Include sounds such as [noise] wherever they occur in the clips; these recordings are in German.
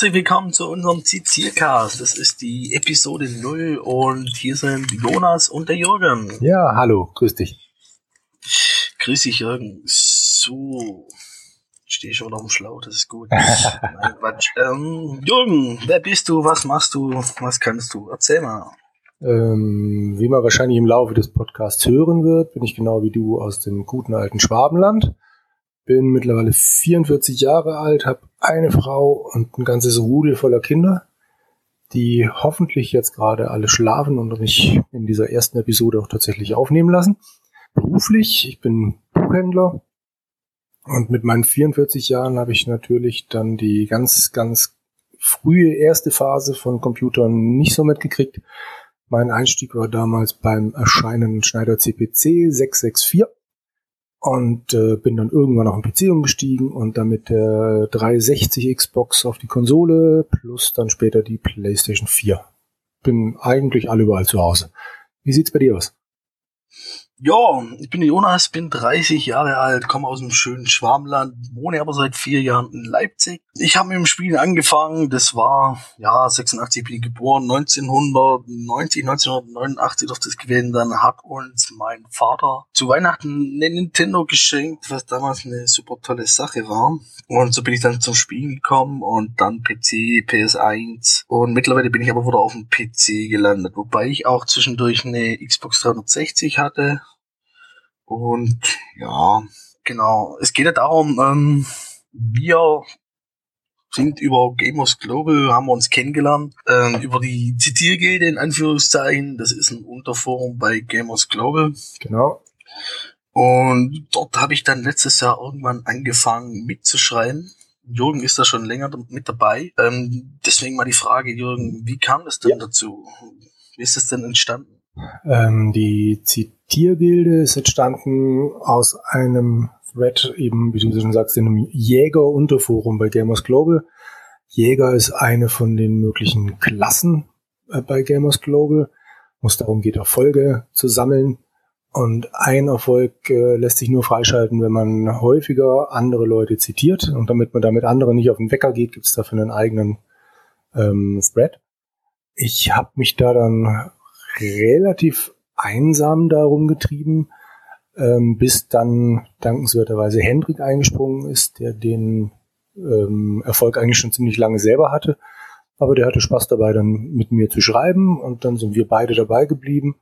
Herzlich willkommen zu unserem Ziziercast. Das ist die Episode 0 und hier sind Jonas und der Jürgen. Ja, hallo, grüß dich. Grüß dich, Jürgen. So. Stehe schon auf dem Schlauch, das ist gut. [laughs] Nein, Quatsch. Ähm, Jürgen, wer bist du? Was machst du? Was kannst du? Erzähl mal. Ähm, wie man wahrscheinlich im Laufe des Podcasts hören wird, bin ich genau wie du aus dem guten alten Schwabenland. Bin mittlerweile 44 Jahre alt, habe eine Frau und ein ganzes Rudel voller Kinder, die hoffentlich jetzt gerade alle schlafen und mich in dieser ersten Episode auch tatsächlich aufnehmen lassen. Beruflich, ich bin Buchhändler und mit meinen 44 Jahren habe ich natürlich dann die ganz, ganz frühe erste Phase von Computern nicht so mitgekriegt mein Einstieg war damals beim erscheinenden Schneider CPC 664 und äh, bin dann irgendwann auf den PC umgestiegen und damit der 360 Xbox auf die Konsole plus dann später die PlayStation 4. Bin eigentlich alle überall zu Hause. Wie sieht's bei dir aus? Ja, ich bin Jonas, bin 30 Jahre alt, komme aus einem schönen Schwarmland, wohne aber seit vier Jahren in Leipzig. Ich habe mit dem Spielen angefangen, das war, ja, 86 bin ich geboren, 1990, 1989 durfte es gewesen, dann hat uns mein Vater zu Weihnachten eine Nintendo geschenkt, was damals eine super tolle Sache war. Und so bin ich dann zum Spielen gekommen und dann PC, PS1 und mittlerweile bin ich aber wieder auf dem PC gelandet, wobei ich auch zwischendurch eine Xbox 360 hatte und ja, genau. Es geht ja darum, ähm, wir sind über Gamers Global, haben wir uns kennengelernt, ähm, über die Zitiergilde in Anführungszeichen. Das ist ein Unterforum bei Gamers Global. Genau. Und dort habe ich dann letztes Jahr irgendwann angefangen mitzuschreiben. Jürgen ist da schon länger mit dabei. Ähm, deswegen mal die Frage, Jürgen, wie kam das denn ja. dazu? Wie ist das denn entstanden? Ähm, die Zitiergilde ist entstanden aus einem Thread, eben, wie du schon sagst, in einem Jäger-Unterforum bei Gamers Global. Jäger ist eine von den möglichen Klassen äh, bei Gamers Global, wo es darum geht, Erfolge zu sammeln. Und ein Erfolg äh, lässt sich nur freischalten, wenn man häufiger andere Leute zitiert. Und damit man damit anderen nicht auf den Wecker geht, gibt es dafür einen eigenen ähm, Thread. Ich habe mich da dann relativ einsam darum getrieben, ähm, bis dann dankenswerterweise Hendrik eingesprungen ist, der den ähm, Erfolg eigentlich schon ziemlich lange selber hatte. Aber der hatte Spaß dabei, dann mit mir zu schreiben und dann sind wir beide dabei geblieben.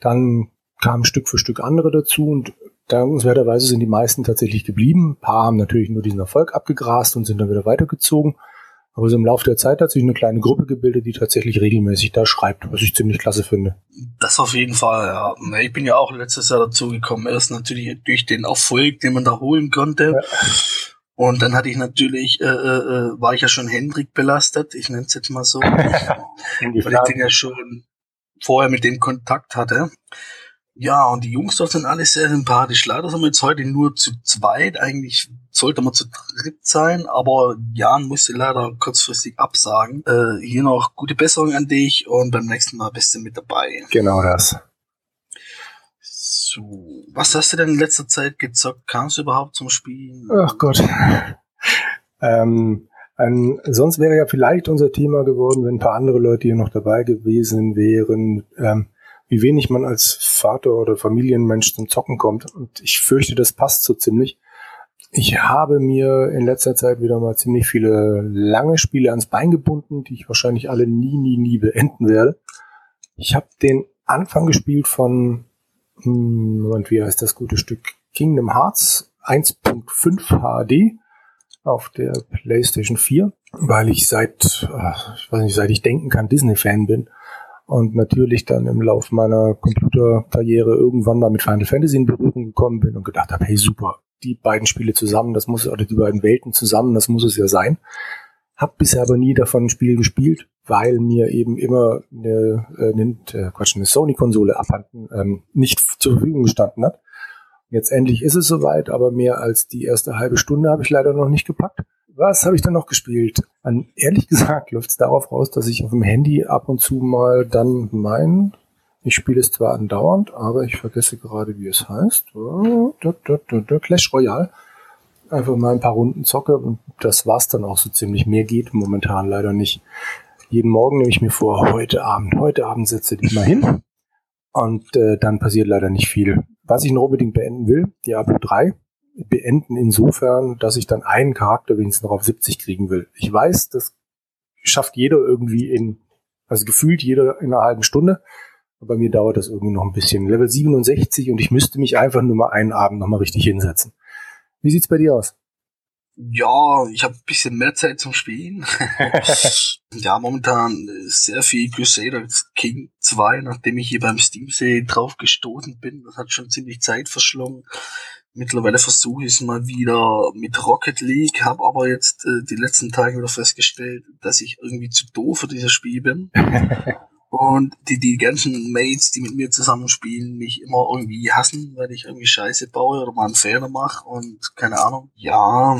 Dann kamen Stück für Stück andere dazu und dankenswerterweise sind die meisten tatsächlich geblieben. Ein paar haben natürlich nur diesen Erfolg abgegrast und sind dann wieder weitergezogen. Aber so im Laufe der Zeit hat sich eine kleine Gruppe gebildet, die tatsächlich regelmäßig da schreibt, was ich ziemlich klasse finde. Das auf jeden Fall, ja. Ich bin ja auch letztes Jahr dazu gekommen. Erst natürlich durch den Erfolg, den man da holen konnte. Ja. Und dann hatte ich natürlich, äh, äh, war ich ja schon Hendrik belastet, ich nenne es jetzt mal so, [laughs] weil ich den ja schon vorher mit dem Kontakt hatte. Ja, und die Jungs dort sind alle sehr sympathisch. Leider sind wir jetzt heute nur zu zweit. Eigentlich sollte man zu dritt sein, aber Jan musste leider kurzfristig absagen. Äh, hier noch gute Besserung an dich und beim nächsten Mal bist du mit dabei. Genau das. So, was hast du denn in letzter Zeit gezockt? Kamst du überhaupt zum Spielen? Ach Gott. [laughs] ähm, ein, sonst wäre ja vielleicht unser Thema geworden, wenn ein paar andere Leute hier noch dabei gewesen wären. Ähm, wie wenig man als Vater oder Familienmensch zum Zocken kommt. Und ich fürchte, das passt so ziemlich. Ich habe mir in letzter Zeit wieder mal ziemlich viele lange Spiele ans Bein gebunden, die ich wahrscheinlich alle nie, nie, nie beenden werde. Ich habe den Anfang gespielt von, hm, wie heißt das gute Stück? Kingdom Hearts 1.5 HD auf der PlayStation 4, weil ich seit, ich weiß nicht, seit ich denken kann, Disney-Fan bin und natürlich dann im Laufe meiner Computerkarriere irgendwann mal mit Final Fantasy in Berührung gekommen bin und gedacht habe, hey super, die beiden Spiele zusammen, das muss, oder die beiden Welten zusammen, das muss es ja sein. Hab bisher aber nie davon ein Spiel gespielt, weil mir eben immer eine, äh, eine, äh, Quatsch, eine Sony-Konsole abhanden ähm, nicht zur Verfügung gestanden hat. Jetzt endlich ist es soweit, aber mehr als die erste halbe Stunde habe ich leider noch nicht gepackt. Was habe ich dann noch gespielt? An, ehrlich gesagt läuft es darauf raus, dass ich auf dem Handy ab und zu mal dann mein ich spiele es zwar andauernd, aber ich vergesse gerade, wie es heißt. Clash Royale. einfach mal ein paar Runden zocke und das war's dann auch so ziemlich. Mehr geht momentan leider nicht. Jeden Morgen nehme ich mir vor, heute Abend, heute Abend setze dich mal hin und äh, dann passiert leider nicht viel. Was ich noch unbedingt beenden will, Diablo 3, beenden insofern, dass ich dann einen Charakter wenigstens noch auf 70 kriegen will. Ich weiß, das schafft jeder irgendwie in, also gefühlt jeder in einer halben Stunde. Aber bei mir dauert das irgendwie noch ein bisschen. Level 67 und ich müsste mich einfach nur mal einen Abend noch mal richtig hinsetzen. Wie sieht's bei dir aus? Ja, ich habe ein bisschen mehr Zeit zum Spielen. [laughs] ja, momentan sehr viel Crusader King 2, nachdem ich hier beim Steam Sale drauf gestoßen bin. Das hat schon ziemlich Zeit verschlungen. Mittlerweile versuche ich es mal wieder mit Rocket League, habe aber jetzt äh, die letzten Tage wieder festgestellt, dass ich irgendwie zu doof für dieses Spiel bin. [laughs] Und die, die ganzen Mates, die mit mir zusammen spielen, mich immer irgendwie hassen, weil ich irgendwie Scheiße baue oder mal einen Fehler mache und keine Ahnung. Ja,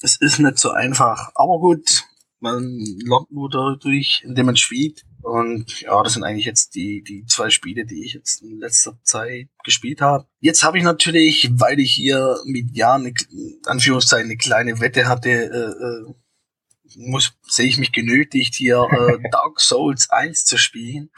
es ist nicht so einfach. Aber gut, man lernt nur dadurch, indem man spielt. Und ja, das sind eigentlich jetzt die, die zwei Spiele, die ich jetzt in letzter Zeit gespielt habe. Jetzt habe ich natürlich, weil ich hier mit Jahren, eine, Anführungszeichen, eine kleine Wette hatte, äh, äh, muss, sehe ich mich genötigt, hier äh, [laughs] Dark Souls 1 zu spielen.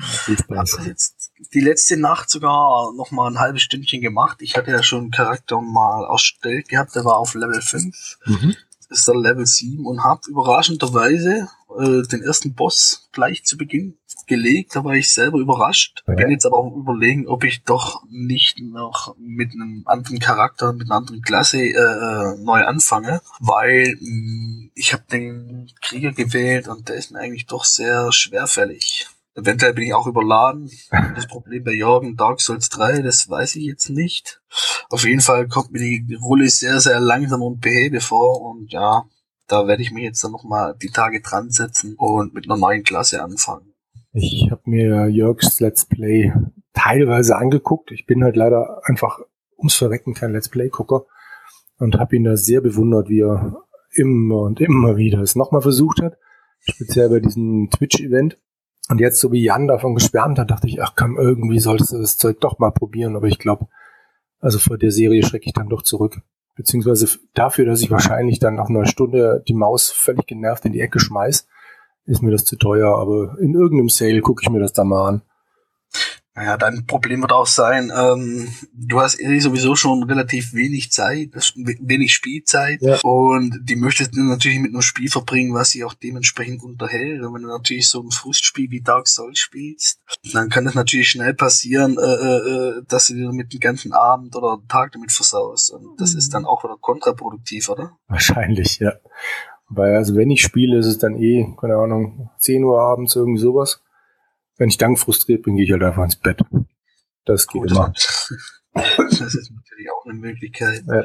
Habe jetzt die letzte Nacht sogar noch mal ein halbes Stündchen gemacht. Ich hatte ja schon einen Charakter mal erstellt gehabt, der war auf Level 5. Mhm ist der Level 7 und habe überraschenderweise äh, den ersten Boss gleich zu Beginn gelegt. Da war ich selber überrascht. Ja. Bin jetzt aber auch überlegen, ob ich doch nicht noch mit einem anderen Charakter, mit einer anderen Klasse äh, äh neu anfange, weil mh, mm, ich habe den Krieger gewählt und der ist mir eigentlich doch sehr schwerfällig. Eventuell bin ich auch überladen. Das Problem bei Jorgen Dark Souls 3, das weiß ich jetzt nicht. Auf jeden Fall kommt mir die Rolle sehr, sehr langsam und behäbe vor und ja, da werde ich mich jetzt dann nochmal die Tage dran setzen und mit einer neuen Klasse anfangen. Ich habe mir Jörgs Let's Play teilweise angeguckt. Ich bin halt leider einfach ums Verrecken kein Let's Play-Gucker und habe ihn da sehr bewundert, wie er immer und immer wieder es nochmal versucht hat. Speziell bei diesem Twitch-Event. Und jetzt, so wie Jan davon geschwärmt hat, dachte ich, ach komm, irgendwie solltest du das Zeug doch mal probieren. Aber ich glaube, also vor der Serie schrecke ich dann doch zurück. Beziehungsweise dafür, dass ich wahrscheinlich dann nach einer Stunde die Maus völlig genervt in die Ecke schmeiß, ist mir das zu teuer. Aber in irgendeinem Sale gucke ich mir das dann mal an. Naja, dein Problem wird auch sein, ähm, du hast eh sowieso schon relativ wenig Zeit, wenig Spielzeit ja. und die möchtest du natürlich mit einem Spiel verbringen, was sie auch dementsprechend unterhält. Und wenn du natürlich so ein Frustspiel wie Dark Souls spielst, dann kann das natürlich schnell passieren, äh, äh, äh dass du dir mit dem ganzen Abend oder Tag damit versaust. Und das ist dann auch wieder kontraproduktiv, oder? Wahrscheinlich, ja. Weil also wenn ich spiele, ist es dann eh, keine Ahnung, 10 Uhr abends, irgendwie sowas. Wenn ich dann frustriert bin, gehe ich halt einfach ins Bett. Das geht Gut, immer. [laughs] Das ist natürlich auch eine Möglichkeit. Ja.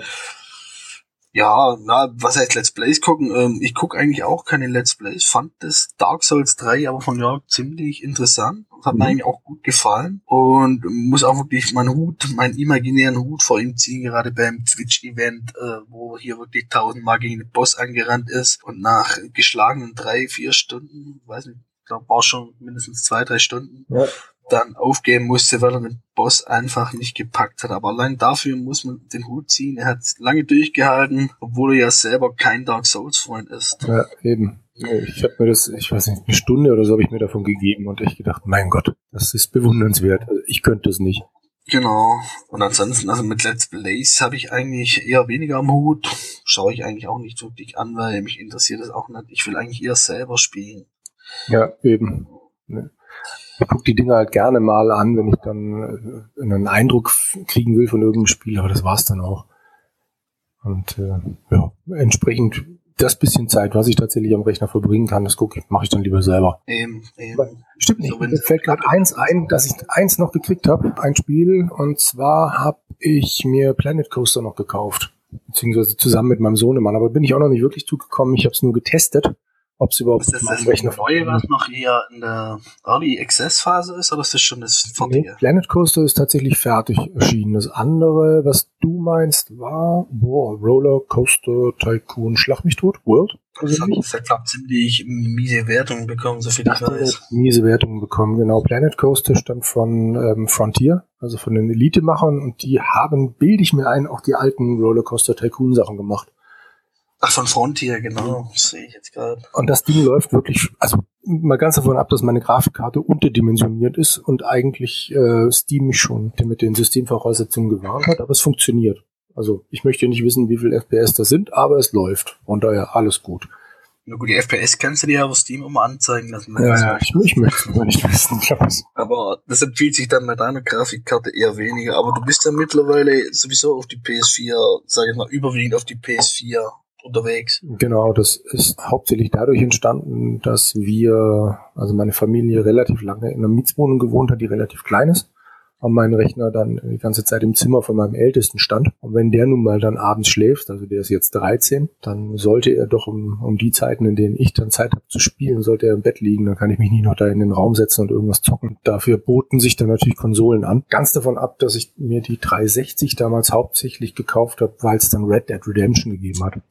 Ja, na, was heißt Let's Plays gucken? Ähm, ich gucke eigentlich auch keine Let's Plays. Fand das Dark Souls 3 aber von Jörg ziemlich interessant. Hat mhm. mir eigentlich auch gut gefallen. Und muss auch wirklich meinen Hut, meinen imaginären Hut vor ihm ziehen, gerade beim Twitch-Event, äh, wo hier wirklich tausendmal gegen den Boss angerannt ist und nach geschlagenen drei, vier Stunden, weiß nicht, glaube, war schon mindestens zwei, drei Stunden, ja. dann aufgeben musste, weil er den Boss einfach nicht gepackt hat. Aber allein dafür muss man den Hut ziehen. Er hat lange durchgehalten, obwohl er ja selber kein Dark Souls-Freund ist. Ja, eben. Ich habe mir das, ich weiß nicht, eine Stunde oder so habe ich mir davon gegeben und ich gedacht, mein Gott, das ist bewundernswert. Also ich könnte es nicht. Genau. Und ansonsten, also mit Let's Plays habe ich eigentlich eher weniger am Hut. Schaue ich eigentlich auch nicht wirklich an, weil mich interessiert das auch nicht. Ich will eigentlich eher selber spielen. Ja, eben. Ich gucke die Dinge halt gerne mal an, wenn ich dann äh, einen Eindruck kriegen will von irgendeinem Spiel, aber das war's dann auch. Und äh, ja, entsprechend das bisschen Zeit, was ich tatsächlich am Rechner verbringen kann, das gucke mache ich dann lieber selber. Eben, eben. Stimmt nicht. So, Mir fällt gerade eins ein, dass ich eins noch gekriegt habe, ein Spiel, und zwar habe ich mir Planet Coaster noch gekauft, beziehungsweise zusammen mit meinem Sohnemann, aber bin ich auch noch nicht wirklich zugekommen. Ich habe es nur getestet ob sie überhaupt ist das das neue, was noch eher in der Early Access Phase ist, oder ist das schon das fertige? Nee, Planet Coaster ist tatsächlich fertig erschienen. Das andere, was du meinst, war boah, Roller Coaster Tycoon Schlag mich tot World. Das hat, das hat glaub, ziemlich miese Wertungen bekommen, so viel ich weiß. Miese Wertungen bekommen, genau. Planet Coaster stammt von ähm, Frontier, also von den Elite-Machern, und die haben, bilde ich mir ein, auch die alten Rollercoaster Tycoon Sachen gemacht. Ach, von Frontier, genau. Das sehe ich jetzt gerade. Und das Ding läuft wirklich, also mal ganz davon ab, dass meine Grafikkarte unterdimensioniert ist und eigentlich äh, Steam mich schon mit den Systemvoraussetzungen gewarnt hat, aber es funktioniert. Also ich möchte nicht wissen, wie viel FPS das sind, aber es läuft. Und daher alles gut. Na gut, die FPS kannst du dir ja auf Steam immer anzeigen lassen. Ja, ja, ich, ich möchte es nicht wissen. aber das empfiehlt sich dann bei deiner Grafikkarte eher weniger. Aber du bist ja mittlerweile sowieso auf die PS4, sage ich mal, überwiegend auf die PS4 unterwegs. Genau, das ist hauptsächlich dadurch entstanden, dass wir, also meine Familie relativ lange in einer Mietswohnung gewohnt hat, die relativ klein ist und mein Rechner dann die ganze Zeit im Zimmer von meinem Ältesten stand. Und wenn der nun mal dann abends schläft, also der ist jetzt 13, dann sollte er doch um, um die Zeiten, in denen ich dann Zeit habe zu spielen, sollte er im Bett liegen, dann kann ich mich nicht noch da in den Raum setzen und irgendwas zocken. Dafür boten sich dann natürlich Konsolen an. Ganz davon ab, dass ich mir die 360 damals hauptsächlich gekauft habe, weil es dann Red Dead Redemption gegeben hat.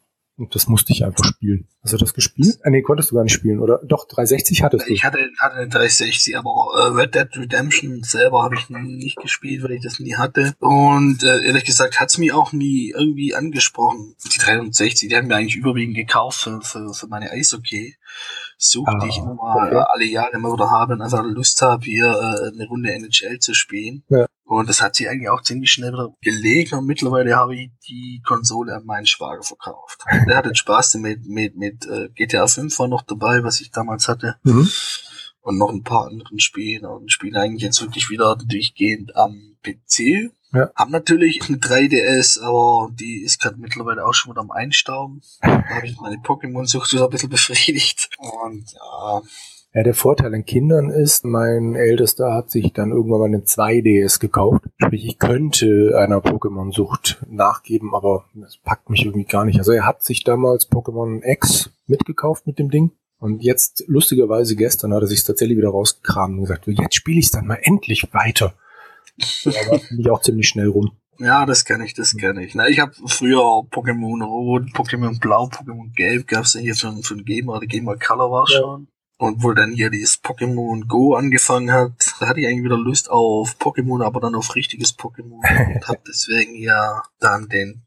Und das musste ich einfach spielen. Hast du das gespielt? Ah, nee, konntest du gar nicht spielen, oder? Doch, 360 hattest du. Ich hatte, hatte eine 360, aber äh, Red Dead Redemption selber habe ich nicht gespielt, weil ich das nie hatte. Und äh, ehrlich gesagt hat's mich auch nie irgendwie angesprochen. Die 360, die haben mir eigentlich überwiegend gekauft für, für, für meine Eishockey. Suche, ah, die ich immer mal okay. alle Jahre immer wieder habe und einfach Lust habe, hier äh, eine Runde NHL zu spielen. Ja. Und das hat sich eigentlich auch ziemlich schnell wieder gelegt und mittlerweile habe ich die Konsole an meinen Schwager verkauft. [laughs] Der hatte Spaß mit, mit, mit äh, GTA 5 war noch dabei, was ich damals hatte. Mhm. Und noch ein paar anderen Spiele und spiele eigentlich jetzt wirklich wieder durchgehend am PC. Ja. Haben natürlich eine 3DS, aber die ist gerade mittlerweile auch schon wieder am Einstauben. Da habe ich meine Pokémon-Sucht wieder ein bisschen befriedigt. Und ja, ja, der Vorteil an Kindern ist, mein Ältester hat sich dann irgendwann mal eine 2DS gekauft. Sprich, ich könnte einer Pokémon-Sucht nachgeben, aber das packt mich irgendwie gar nicht. Also er hat sich damals Pokémon X mitgekauft mit dem Ding. Und jetzt, lustigerweise gestern, hat er sich tatsächlich wieder rausgekramt und gesagt, jetzt spiele ich es dann mal endlich weiter. Aber bin ich auch ziemlich schnell rum. Ja, das kenne ich, das kenne ich. Na, ich habe früher Pokémon Rot, Pokémon Blau, Pokémon Gelb gab's ja hier für, für den Gamer, der Gamer Color war ja. schon. Und wo dann hier dieses Pokémon Go angefangen hat, da hatte ich eigentlich wieder Lust auf Pokémon, aber dann auf richtiges Pokémon. und hab [laughs] deswegen ja dann den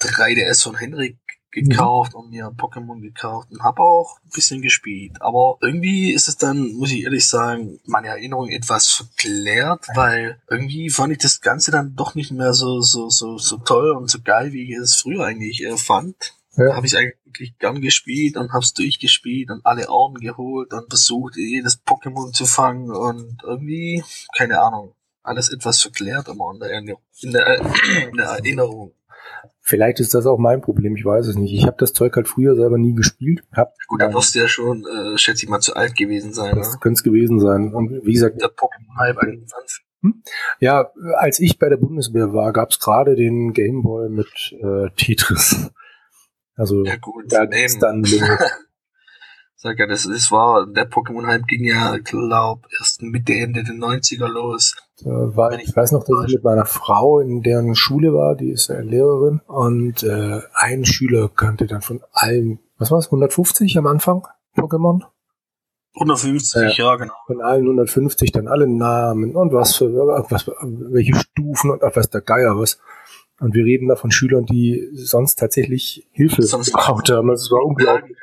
3DS von Henrik gekauft mhm. und mir Pokémon gekauft und habe auch ein bisschen gespielt. Aber irgendwie ist es dann, muss ich ehrlich sagen, meine Erinnerung etwas verklärt, weil irgendwie fand ich das Ganze dann doch nicht mehr so so so so toll und so geil, wie ich es früher eigentlich äh, fand. Ja. Da habe ich eigentlich wirklich gern gespielt und hab's durchgespielt und alle Orden geholt und versucht, jedes Pokémon zu fangen und irgendwie, keine Ahnung, alles etwas verklärt immer in der, in der, in der Erinnerung. Vielleicht ist das auch mein Problem, ich weiß es nicht. Ich habe das Zeug halt früher selber nie gespielt. Hab, Gut, dann wirst du ja schon, äh, schätze ich mal, zu alt gewesen sein. Das ne? könnte es gewesen sein. Und wie gesagt, der Pokémon-Hype 21. Hm? Ja, als ich bei der Bundeswehr war, gab es gerade den Gameboy mit äh, Tetris. Also ja, gut, da geht's dann. [laughs] Sag ja, das, das war, der Pokémon-Hype ging ja, glaub, erst Mitte, Ende der 90er los. Äh, war, ich, ich weiß noch, dass ich mit meiner Frau in deren Schule war, die ist ja Lehrerin, und äh, ein Schüler kannte dann von allen, was war es, 150 am Anfang Pokémon? 150, äh, ja, genau. Von allen 150 dann alle Namen und was für, was, welche Stufen und was der Geier was. Und wir reden da von Schülern, die sonst tatsächlich Hilfe gebraucht haben. Das war unglaublich.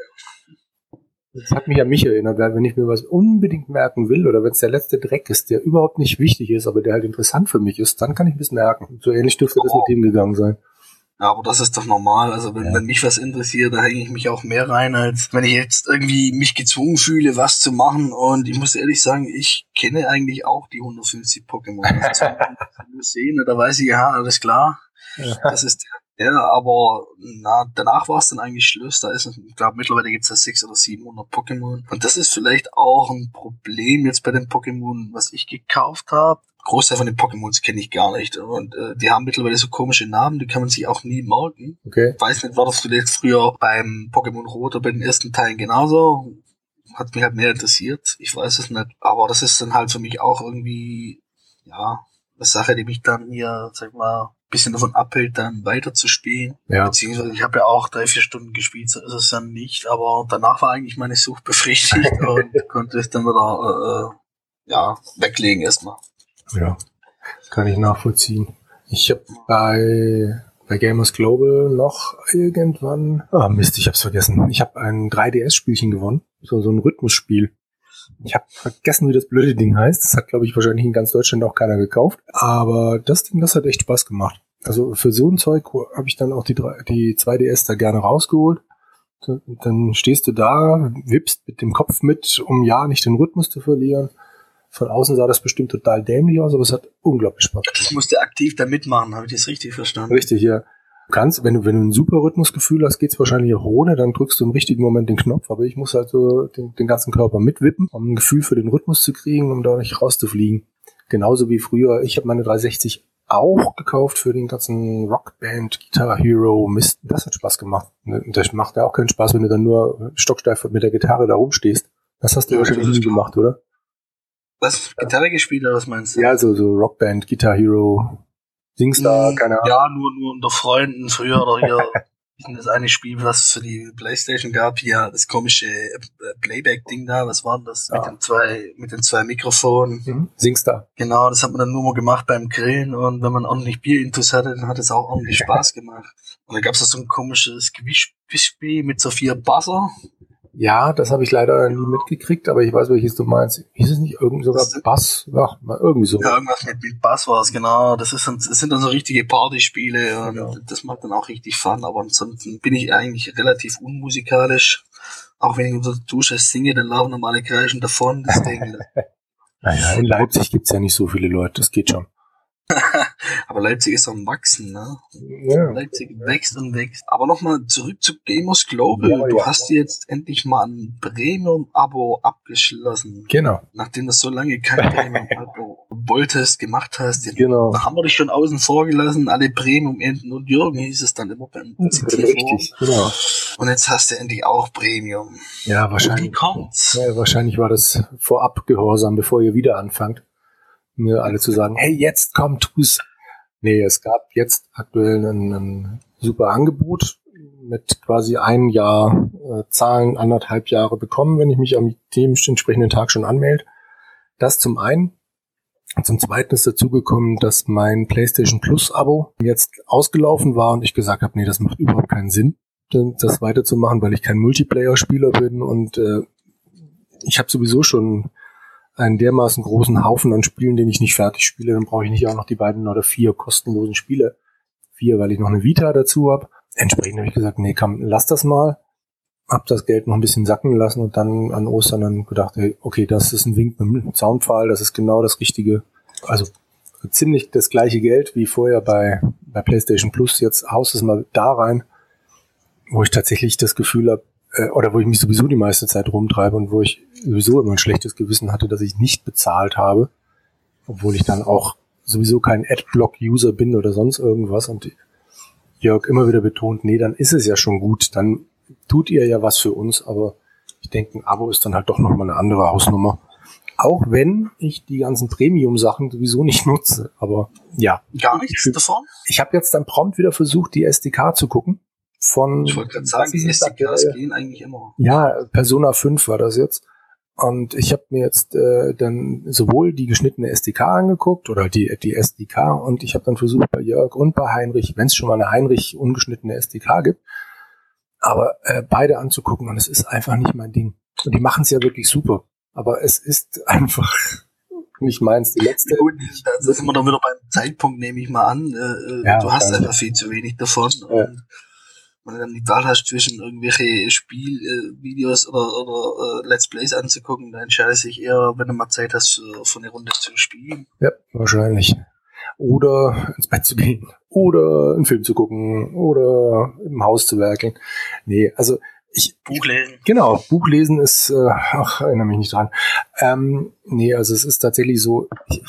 Das hat mich an mich erinnert, wenn ich mir was unbedingt merken will oder wenn es der letzte Dreck ist, der überhaupt nicht wichtig ist, aber der halt interessant für mich ist, dann kann ich es merken. So ähnlich dürfte das mit dem gegangen sein. Ja, aber das ist doch normal. Also wenn, ja. wenn mich was interessiert, da hänge ich mich auch mehr rein, als wenn ich jetzt irgendwie mich gezwungen fühle, was zu machen. Und ich muss ehrlich sagen, ich kenne eigentlich auch die 150 Pokémon. Also, [laughs] sehen, da weiß ich, ja, alles klar. Das ist der, ja, aber na, danach war es dann eigentlich Schluss. Da ist, ich glaube, mittlerweile gibt es ja 600 oder 700 Pokémon. Und das ist vielleicht auch ein Problem jetzt bei den Pokémon, was ich gekauft habe. Großteil von den Pokémons kenne ich gar nicht. Und äh, die haben mittlerweile so komische Namen, die kann man sich auch nie merken. Okay. Ich weiß nicht, war das vielleicht früher beim Pokémon Rot oder bei den ersten Teilen genauso? Hat mich halt mehr interessiert. Ich weiß es nicht. Aber das ist dann halt für mich auch irgendwie, ja, eine Sache, die mich dann hier, sag mal, bisschen davon abhält, dann weiter zu spielen. Ja. Beziehungsweise ich habe ja auch drei, vier Stunden gespielt, so ist es dann nicht. Aber danach war eigentlich meine Sucht befriedigt [laughs] und konnte es dann wieder äh, ja, weglegen erstmal. Ja, kann ich nachvollziehen. Ich habe bei, bei Gamers Global noch irgendwann, ah Mist, ich hab's vergessen. Ich habe ein 3DS-Spielchen gewonnen, so, so ein Rhythmusspiel. Ich habe vergessen, wie das blöde Ding heißt. Das hat, glaube ich, wahrscheinlich in ganz Deutschland auch keiner gekauft. Aber das Ding, das hat echt Spaß gemacht. Also für so ein Zeug habe ich dann auch die, drei- die 2DS da gerne rausgeholt. Dann stehst du da, wippst mit dem Kopf mit, um ja nicht den Rhythmus zu verlieren. Von außen sah das bestimmt total dämlich aus, aber es hat unglaublich Spaß gemacht. Das musste aktiv da mitmachen, habe ich das richtig verstanden? Richtig, ja. Du kannst, wenn du, wenn du ein super Rhythmusgefühl hast, geht's wahrscheinlich auch ohne, dann drückst du im richtigen Moment den Knopf, aber ich muss halt so den, den ganzen Körper mitwippen, um ein Gefühl für den Rhythmus zu kriegen, um da nicht rauszufliegen. Genauso wie früher, ich habe meine 360 auch gekauft für den ganzen Rockband, Guitar Hero, Mist. Das hat Spaß gemacht. Ne, Das macht ja auch keinen Spaß, wenn du dann nur stocksteif mit der Gitarre da rumstehst. Das hast du Ja, wahrscheinlich ist nie gemacht, oder? Was? Gitarre gespielt oder was meinst du? Ja, so, so Rockband, Guitar Hero, Singstar, Mm, keine Ahnung. Ja, nur, nur unter Freunden früher oder hier. das eine Spiel, was es für die Playstation gab, hier das komische äh, Playback-Ding da, was war denn das? Mit Ja. den zwei, mit den zwei Mikrofonen. Mhm. Singstar. Genau, das hat man dann nur mal gemacht beim Grillen und wenn man ordentlich Bierintus hatte, dann hat es auch ordentlich [laughs] Spaß gemacht. Und dann gab es so ein komisches Gewichtspiel mit so vier Buzzer. Ja, das habe ich leider nie mitgekriegt, aber ich weiß, welches du meinst. Hieß es nicht irgend sogar? Bass? Ja, mal irgendwie so. Ja, irgendwas mit, Bass war es, genau. Das, ist das sind dann so richtige Partyspiele und Ja. das macht dann auch richtig Fun. Aber ansonsten bin ich eigentlich relativ unmusikalisch. Auch wenn ich unter der Dusche singe, dann laufen normale Kreischen davon. Deswegen, [laughs] Naja, in Leipzig gibt's ja nicht so viele Leute, das geht schon. [laughs] aber Leipzig ist am Wachsen, ne? Ja. Leipzig wächst und wächst. Aber nochmal zurück zu Gamers Global. Ja, du ja. hast jetzt endlich mal ein Premium-Abo abgeschlossen. Genau, Nachdem du so lange kein [laughs] Premium-Abo wolltest, gemacht hast. Genau. Da haben wir dich schon außen vor gelassen, alle Premium, Enten und Jürgen hieß es dann immer beim Zitieren. Richtig, genau. Und jetzt hast du endlich auch Premium. Ja, Wie wahrscheinlich. kommt's? Ja, wahrscheinlich war das vorab Gehorsam, bevor ihr wieder anfangt, mir alle zu sagen, hey, jetzt komm, tu's. Nee, es gab jetzt aktuell ein, ein super Angebot mit quasi ein Jahr äh, Zahlen, anderthalb Jahre bekommen, wenn ich mich am dem entsprechenden Tag schon anmelde. Das zum einen. Zum zweiten ist dazugekommen, dass mein PlayStation Plus Abo jetzt ausgelaufen war und ich gesagt habe, nee, das macht überhaupt keinen Sinn, das weiterzumachen, weil ich kein Multiplayer-Spieler bin und äh, ich habe sowieso schon einen dermaßen großen Haufen an Spielen, den ich nicht fertig spiele, dann brauche ich nicht auch noch die beiden oder vier kostenlosen Spiele. Vier, weil ich noch eine Vita dazu habe. Entsprechend habe ich gesagt, nee, komm, lass das mal. Hab das Geld noch ein bisschen sacken lassen und dann an Ostern dann gedacht, hey, okay, das ist ein Wink mit dem Zaunpfahl, das ist genau das Richtige. Also ziemlich das gleiche Geld wie vorher bei, bei PlayStation Plus. Jetzt haust es mal da rein, wo ich tatsächlich das Gefühl habe, äh, oder wo ich mich sowieso die meiste Zeit rumtreibe und wo ich sowieso immer ein schlechtes Gewissen hatte, dass ich nicht bezahlt habe, obwohl ich dann auch sowieso kein Adblock-User bin oder sonst irgendwas und Jörg immer wieder betont, nee, dann ist es ja schon gut, dann tut ihr ja was für uns, aber ich denke, ein Abo ist dann halt doch nochmal eine andere Hausnummer. Auch wenn ich die ganzen Premium-Sachen sowieso nicht nutze, aber ja. Gar nichts davon? Ich habe jetzt dann prompt wieder versucht, die SDK zu gucken. Von Ich wollte gerade sagen, die SDKs gehen eigentlich immer. Ja, Persona 5 war das jetzt. Und ich habe mir jetzt äh, dann sowohl die geschnittene SDK angeguckt oder die, die SDK und ich habe dann versucht bei Jörg und bei Heinrich, wenn es schon mal eine Heinrich ungeschnittene SDK gibt, aber äh, beide anzugucken und es ist einfach nicht mein Ding. Und die machen es ja wirklich super. Aber es ist [laughs] einfach nicht meins. Die letzte. Gut, da sind wir dann wieder beim Zeitpunkt, nehme ich mal an. Äh, äh, Ja, du hast einfach viel zu wenig davon. Ja. Und wenn du dann die Wahl hast, zwischen irgendwelche Spielvideos äh, Videos oder, oder äh, Let's Plays anzugucken, dann entscheidest du dich eher, wenn du mal Zeit hast, für, für eine Runde zu spielen. Ja, wahrscheinlich. Oder ins Bett zu gehen. Oder einen Film zu gucken. Oder im Haus zu werkeln. Nee, also ich, Buch lesen. Genau, Buch lesen ist, äh, ach, erinnere mich nicht dran. Ähm, nee, also es ist tatsächlich so, ich,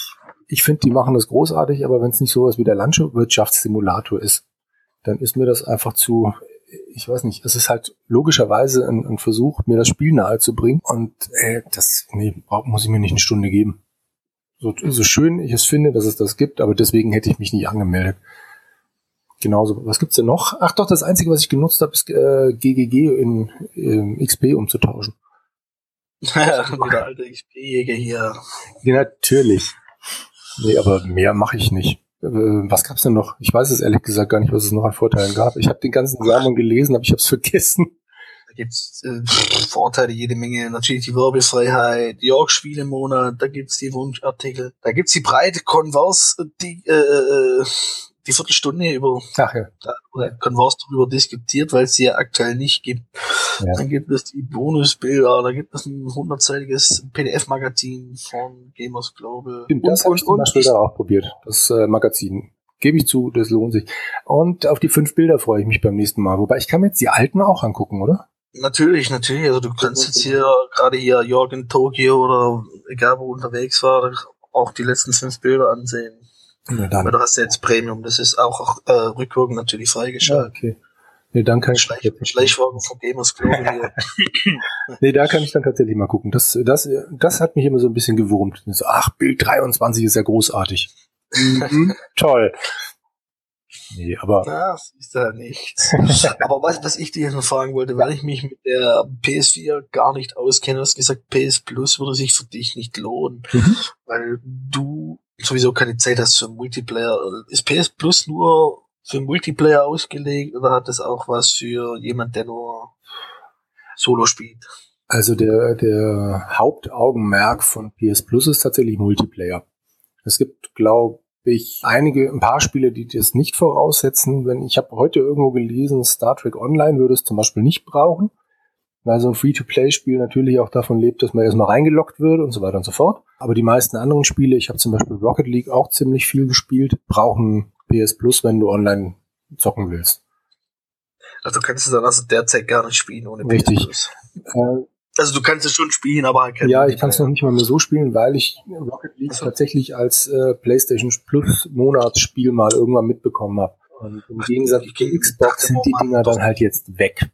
ich finde, die machen das großartig, aber wenn es nicht sowas wie der Landwirtschaftssimulator ist, dann ist mir das einfach zu, ich weiß nicht, es ist halt logischerweise ein, ein Versuch, mir das Spiel nahe zu bringen. Und äh, das, nee, muss ich mir nicht eine Stunde geben. So, so schön ich es finde, dass es das gibt, aber deswegen hätte ich mich nicht angemeldet. Genauso. Was gibt's denn noch? Ach doch, das Einzige, was ich genutzt habe, ist äh, GGG in, in XP umzutauschen. [laughs] Ja, der alte XP-Jäger hier. Ja, natürlich. Nee, aber mehr mache ich nicht. Äh, was gab's denn noch? Ich weiß es ehrlich gesagt gar nicht, was es noch an Vorteilen gab. Ich habe den ganzen Samen gelesen, aber ich habe es vergessen. Da gibt's äh, Vorteile jede Menge. Natürlich die Werbefreiheit, York-Spiele im Monat, da gibt's die Wunschartikel, da gibt's die breite Konvers, die äh, äh, die Viertelstunde über Ach ja. oder Converse darüber diskutiert, weil es sie ja aktuell nicht gibt. Ja. Dann gibt es die Bonusbilder, da gibt es ein hundertseitiges PDF-Magazin von Gamers Global. Stimmt, das habe ich zum Beispiel da auch probiert, das äh, Magazin. Gebe ich zu, das lohnt sich. Und auf die fünf Bilder freue ich mich beim nächsten Mal. Wobei ich kann mir jetzt die alten auch angucken, oder? Natürlich, natürlich. Also du kannst jetzt hier gerade hier Jörg in Tokio oder egal wo unterwegs war, auch die letzten fünf Bilder ansehen. Ja, dann. Aber du hast ja jetzt Premium, das ist auch äh, rückwirkend natürlich freigeschaltet. Ja, okay. Nee, dann kann Schleich, ich Schleichwagen von Gamers Global [laughs] nee, da kann ich dann tatsächlich mal gucken. Das, das, das hat mich immer so ein bisschen gewurmt. So, ach, Bild 23 ist ja großartig. Mhm, [laughs] toll. Nee, aber. Das ist da nichts. [laughs] aber was, was ich dir jetzt noch fragen wollte, weil ich mich mit der PS4 gar nicht auskenne, du hast gesagt, PS Plus würde sich für dich nicht lohnen, mhm. weil du sowieso keine Zeit hast für Multiplayer. Ist PS Plus nur für Multiplayer ausgelegt oder hat es auch was für jemand, der nur Solo spielt? Also der, der Hauptaugenmerk von PS Plus ist tatsächlich Multiplayer. Es gibt, glaube ich, einige, ein paar Spiele, die das nicht voraussetzen. Wenn ich habe heute irgendwo gelesen, Star Trek Online würde es zum Beispiel nicht brauchen weil so ein Free-to-Play-Spiel natürlich auch davon lebt, dass man erstmal reingeloggt wird und so weiter und so fort. Aber die meisten anderen Spiele, ich habe zum Beispiel Rocket League auch ziemlich viel gespielt, brauchen PS Plus, wenn du online zocken willst. Also kannst du dann also derzeit gar nicht spielen ohne PS Richtig. Plus. Äh, also du kannst es schon spielen, aber halt Ja, ich kann es noch nicht mal mehr so spielen, weil ich Rocket League also. tatsächlich als äh, PlayStation Plus Monatsspiel mal irgendwann mitbekommen habe. Und im Gegensatz zu Xbox sind die Dinger dann halt jetzt weg.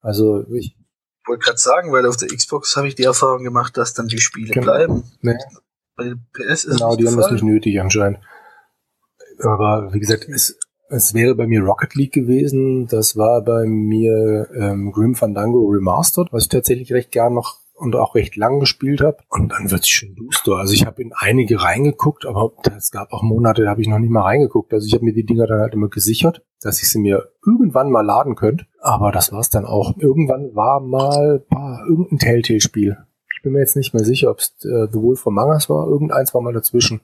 Also ich wollte gerade sagen, weil auf der Xbox habe ich die Erfahrung gemacht, dass dann die Spiele genau. bleiben. Nee. Bei PS ist genau, die haben das nicht nötig anscheinend. Aber wie gesagt, es, es wäre bei mir Rocket League gewesen. Das war bei mir ähm, Grim Fandango Remastered, was ich tatsächlich recht gern noch und auch recht lang gespielt habe. Und dann wird es schon duster. Also ich habe in einige reingeguckt, aber es gab auch Monate, da habe ich noch nicht mal reingeguckt. Also ich habe mir die Dinger dann halt immer gesichert, dass ich sie mir irgendwann mal laden könnte. Aber das war's dann auch. Irgendwann war mal boah, irgendein Telltale-Spiel. Ich bin mir jetzt nicht mehr sicher, ob es äh, The Wolf of Mangas war. Irgendeins war mal dazwischen.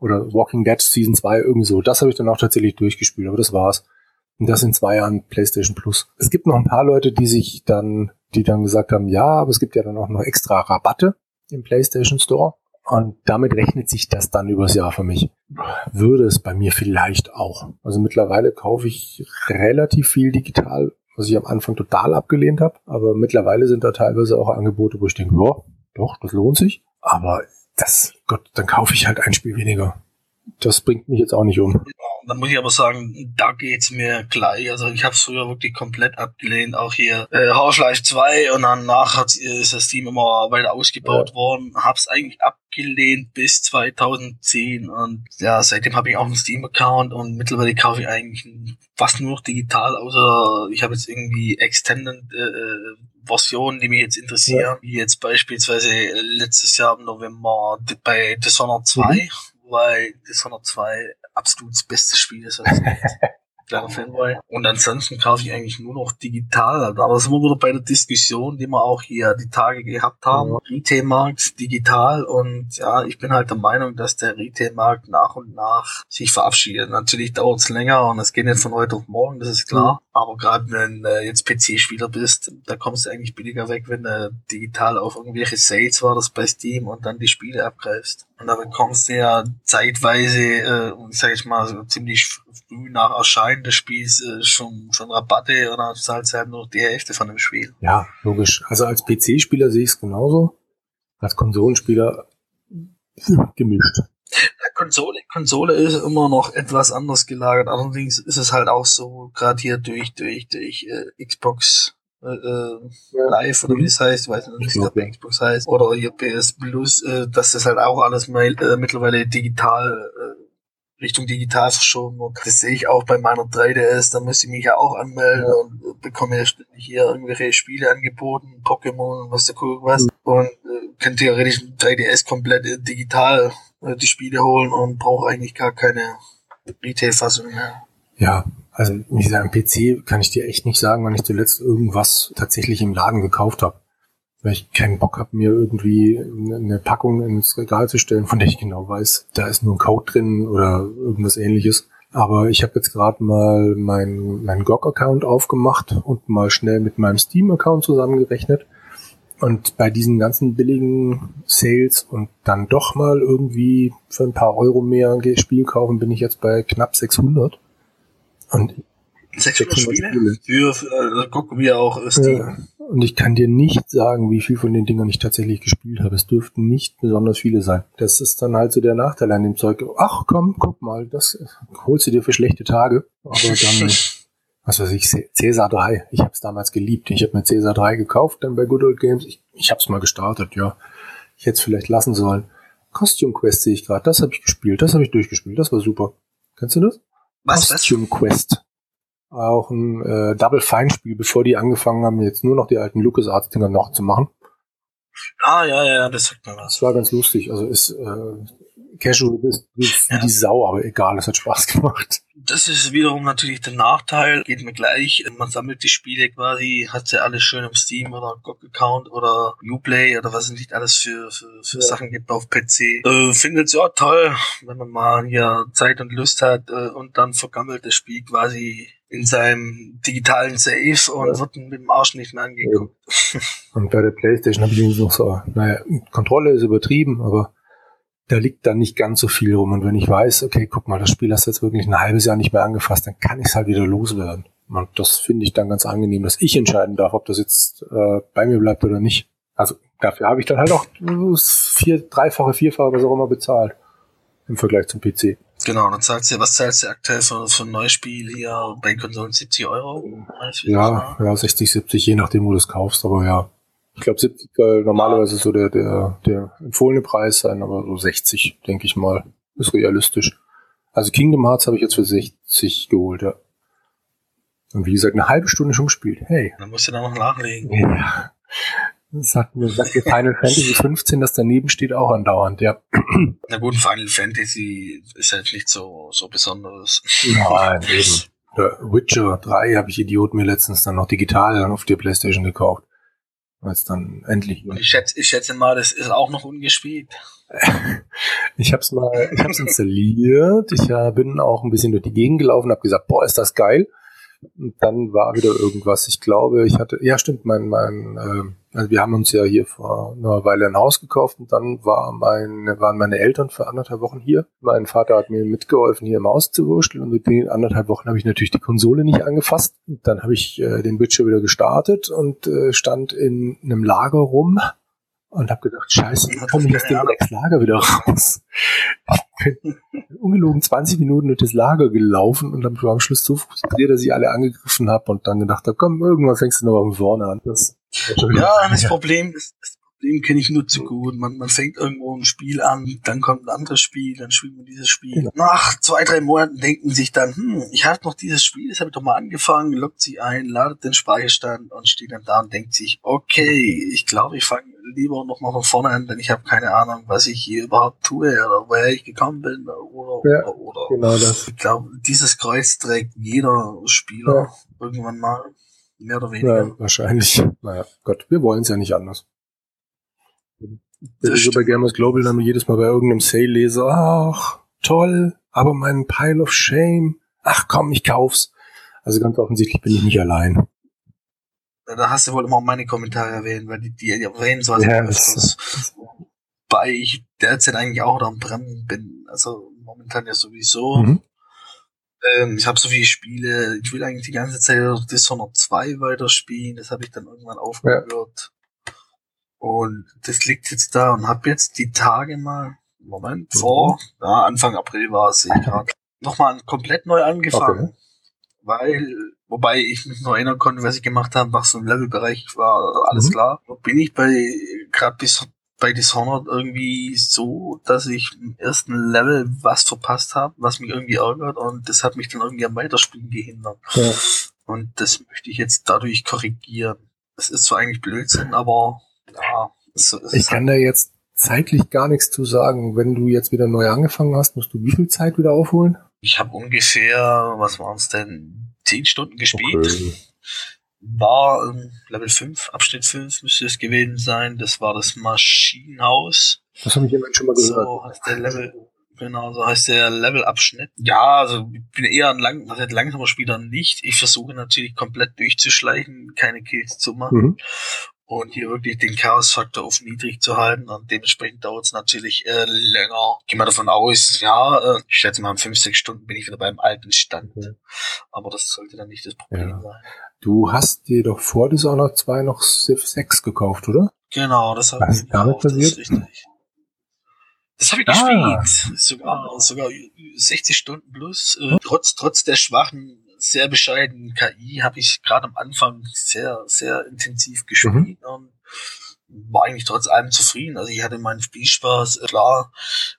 Oder Walking Dead Season 2, irgendwie so. Das habe ich dann auch tatsächlich durchgespielt, aber das war's. Und das in zwei Jahren PlayStation Plus. Es gibt noch ein paar Leute, die sich dann die dann gesagt haben, ja, aber es gibt ja dann auch noch extra Rabatte im PlayStation Store. Und damit rechnet sich das dann übers Jahr für mich. Würde es bei mir vielleicht auch. Also mittlerweile kaufe ich relativ viel digital, was ich am Anfang total abgelehnt habe. Aber mittlerweile sind da teilweise auch Angebote, wo ich denke, ja, doch, das lohnt sich. Aber das, Gott, dann kaufe ich halt ein Spiel weniger. Das bringt mich jetzt auch nicht um. Dann muss ich aber sagen, da geht's mir gleich. Also ich habe es früher wirklich komplett abgelehnt. Auch hier äh, Half-Life 2 und danach hat, ist das Team immer weiter ausgebaut ja. worden. Hab's eigentlich abgelehnt bis 2010 und ja, seitdem habe ich auch einen Steam-Account und mittlerweile kaufe ich eigentlich fast nur noch digital, außer ich habe jetzt irgendwie Extended äh, äh Versionen, die mich jetzt interessieren, ja. wie jetzt beispielsweise letztes Jahr im November bei Dishonored 2, mhm. weil Dishonored 2 absolut das beste Spiel ist, gibt. Kleiner Fanboy. Und ansonsten kaufe ich eigentlich nur noch digital. Aber das sind wir wieder bei der Diskussion, die wir auch hier die Tage gehabt haben. Ja. Retail-Markt digital. Und ja, ich bin halt der Meinung, dass der Retail-Markt nach und nach sich verabschiedet. Natürlich dauert es länger und es geht nicht von heute auf morgen, das ist klar. Mhm. Aber gerade wenn du jetzt PC-Spieler bist, da kommst du eigentlich billiger weg, wenn du digital auf irgendwelche Sales war, das bei Steam und dann die Spiele abgreifst. Und da bekommst du ja zeitweise, äh, sag ich mal, so ziemlich früh nach Erscheinen des Spiels äh, schon, schon Rabatte dann zahlst halt nur die Hälfte von dem Spiel. Ja, logisch. Also als PC-Spieler sehe ich es genauso. Als Konsolenspieler gemischt. Konsole, Konsole ist immer noch etwas anders gelagert. Allerdings ist es halt auch so, gerade hier durch, durch, durch äh, Xbox äh. Live oder wie es heißt, ich weiß nicht, wie es bei Xbox heißt, oder hier PS Plus, äh, dass das halt auch alles mal, äh, mittlerweile digital äh, Richtung digital verschoben wird. Das sehe ich auch bei meiner 3DS, da muss ich mich ja auch anmelden ja. und bekomme ja ständig hier irgendwelche Spiele angeboten, Pokémon und was der Kuckuck was. Mhm. Und äh, kann theoretisch ein 3DS komplett äh, digital die Spiele holen und brauche eigentlich gar keine Retail-Fassung mehr. Ja, also gesagt, am PC kann ich dir echt nicht sagen, wann ich zuletzt irgendwas tatsächlich im Laden gekauft habe weil ich keinen Bock habe, mir irgendwie eine Packung ins Regal zu stellen, von der ich genau weiß, da ist nur ein Code drin oder irgendwas ähnliches. Aber ich habe jetzt gerade mal meinen mein GOG-Account aufgemacht und mal schnell mit meinem Steam-Account zusammengerechnet. Und bei diesen ganzen billigen Sales und dann doch mal irgendwie für ein paar Euro mehr Spiel kaufen, bin ich jetzt bei knapp 600. Und 600, 600 Spiele? Für, für äh, gucken wir auch Steam. Ja. Und ich kann dir nicht sagen, wie viel von den Dingern ich tatsächlich gespielt habe. Es dürften nicht besonders viele sein. Das ist dann halt so der Nachteil an dem Zeug. Ach komm, guck mal, das holst du dir für schlechte Tage. Aber dann, [laughs] was weiß ich, Cäsar 3. Ich habe es damals geliebt. Ich habe mir Cäsar 3 gekauft, dann bei Good Old Games. Ich, ich habe es mal gestartet, ja. Ich hätte es vielleicht lassen sollen. Costume Quest sehe ich gerade. Das habe ich gespielt. Das habe ich durchgespielt. Das war super. Kennst du das? Was? Costume? Quest auch ein äh, Double Fine Spiel, bevor die angefangen haben, jetzt nur noch die alten LucasArts Dinger noch zu machen. Ah, ja, ja, das sagt mir was. Das war ganz lustig. Also ist äh, Casual ist wie ja. die Sau, aber egal, es hat Spaß gemacht. Das ist wiederum natürlich der Nachteil. Geht mir gleich. Man sammelt die Spiele quasi, hat sie alles schön im Steam oder GOG-Account oder Uplay oder was es nicht alles für, für, für ja. Sachen gibt auf PC. Äh, findet ja toll, wenn man mal hier Zeit und Lust hat äh, und dann vergammelt das Spiel quasi in seinem digitalen Safe und ja. wird mit dem Arsch nicht mehr angeguckt. [laughs] Und bei der Playstation habe ich noch so, naja, Kontrolle ist übertrieben, aber da liegt dann nicht ganz so viel rum. Und wenn ich weiß, okay, guck mal, das Spiel hast du jetzt wirklich ein halbes Jahr nicht mehr angefasst, dann kann ich es halt wieder loswerden. Und das finde ich dann ganz angenehm, dass ich entscheiden darf, ob das jetzt äh, bei mir bleibt oder nicht. Also dafür habe ich dann halt auch vier, dreifache, vierfache, was auch immer bezahlt im Vergleich zum PC. Genau, dann zahlst du, was zahlst du aktuell für, für ein neues Spiel hier bei Konsolen 70 Euro? Ja, ja, 60, 70, je nachdem, wo du es kaufst, aber ja. Ich glaube 70 soll normalerweise so der, der, der empfohlene Preis sein, aber so 60, denke ich mal, ist realistisch. Also Kingdom Hearts habe ich jetzt für 60 geholt, ja. Und wie gesagt, eine halbe Stunde schon gespielt. Hey. Dann musst du da noch nachlegen. Ja. Sagt mir, sagt mir Final [laughs] Fantasy 15, das daneben steht, auch andauernd, ja. Na gut, Final Fantasy ist halt nicht so, so besonderes. Nein, [laughs] eben. Der Witcher 3 habe ich Idiot mir letztens dann noch digital dann auf der Playstation gekauft. Als dann endlich. Ich schätze, ich schätze mal, das ist auch noch ungespielt. [laughs] ich hab's mal, ich hab's installiert. Ich äh, bin auch ein bisschen durch die Gegend gelaufen, habe gesagt, boah, ist das geil. Und dann war wieder irgendwas. Ich glaube, ich hatte, ja stimmt, mein, mein, äh, also wir haben uns ja hier vor einer Weile ein Haus gekauft und dann war mein, waren meine Eltern für anderthalb Wochen hier. Mein Vater hat mir mitgeholfen, hier im Haus zu wursteln und mit den anderthalb Wochen habe ich natürlich die Konsole nicht angefasst. Und dann habe ich äh, den Bildschirm wieder gestartet und äh, stand in einem Lager rum und habe gedacht, scheiße, wie komme ich aus dem Dreckslager wieder raus? Ich bin ungelogen 20 Minuten durch das Lager gelaufen und dann war am Schluss so frustriert, dass ich alle angegriffen habe und dann gedacht habe, komm, irgendwann fängst du noch von vorne an. Das ja, das [laughs] Problem ist, das Problem kenne ich nur zu gut. Man, man fängt irgendwo ein Spiel an, dann kommt ein anderes Spiel, dann spielt man dieses Spiel. Genau. Nach zwei, drei Monaten denken sich dann, hm, ich habe noch dieses Spiel, das habe ich doch mal angefangen, lockt sie ein, ladet den Speicherstand und steht dann da und denkt sich, okay, ich glaube, ich fange lieber noch mal von vorne an, denn ich habe keine Ahnung, was ich hier überhaupt tue oder woher ich gekommen bin oder ja, oder oder. Genau das. Ich glaube, dieses Kreuz trägt jeder Spieler ja. irgendwann mal. Mehr oder weniger. Ja, wahrscheinlich. Naja, Gott, wir wollen es ja nicht anders. Wenn ich so bei Gamers Global dann jedes Mal bei irgendeinem Sale lese, ach, toll, aber mein Pile of Shame, ach komm, ich kauf's. Also ganz offensichtlich bin ich nicht allein. Da hast du wohl immer meine Kommentare erwähnt, weil die, die erwähnen sowas ja, öfters. Wobei ich derzeit eigentlich auch da am Brennen bin. Also momentan ja sowieso. Mhm. Ähm, ich habe so viele Spiele, ich will eigentlich die ganze Zeit Dishonored 2 weiterspielen, das habe ich dann irgendwann aufgehört. Ja. Und das liegt jetzt da und habe jetzt die Tage mal Moment, vor, ja, Anfang April war es, ich gerade, nochmal komplett neu angefangen. Okay. Weil, wobei ich mich noch erinnern konnte, was ich gemacht habe, was so im Levelbereich war, alles mhm. klar. Bin ich bei, gerade bis bei Dishonored irgendwie so, dass ich im ersten Level was verpasst habe, was mich irgendwie ärgert und das hat mich dann irgendwie am Weiterspielen gehindert. Ja. Und das möchte ich jetzt dadurch korrigieren. Es ist zwar eigentlich Blödsinn, aber ja. Es, es ich kann da jetzt zeitlich gar nichts zu sagen. Wenn du jetzt wieder neu angefangen hast, musst du wie viel Zeit wieder aufholen? Ich habe ungefähr, was waren es denn, zehn Stunden gespielt. Okay. War ähm, Level 5, Abschnitt 5 müsste es gewesen sein. Das war das Maschinenhaus. Das habe ich jemand schon mal gehört. So heißt der Level, genau, so heißt der Levelabschnitt. Ja, also ich bin eher ein lang, also langsamer Spieler nicht. Ich versuche natürlich komplett durchzuschleichen, keine Kills zu machen. Mhm und hier wirklich den Chaos-Faktor auf niedrig zu halten. Und dementsprechend dauert es natürlich äh, länger. Gehen wir davon aus, ja, äh, ich schätze mal, in fünf, sechs Stunden bin ich wieder beim alten Stand. Okay. Aber das sollte dann nicht das Problem ja. sein. Du hast dir doch vor Dishonored 2 noch Civ 6 gekauft, oder? Genau, das habe ich damit passiert? Das, das habe ich ah. gespielt. Sogar, sogar 60 Stunden plus. Äh, trotz, trotz der schwachen sehr bescheidenen KI habe ich gerade am Anfang sehr, sehr intensiv gespielt mhm. und war eigentlich trotz allem zufrieden. Also ich hatte meinen Spielspaß. Klar,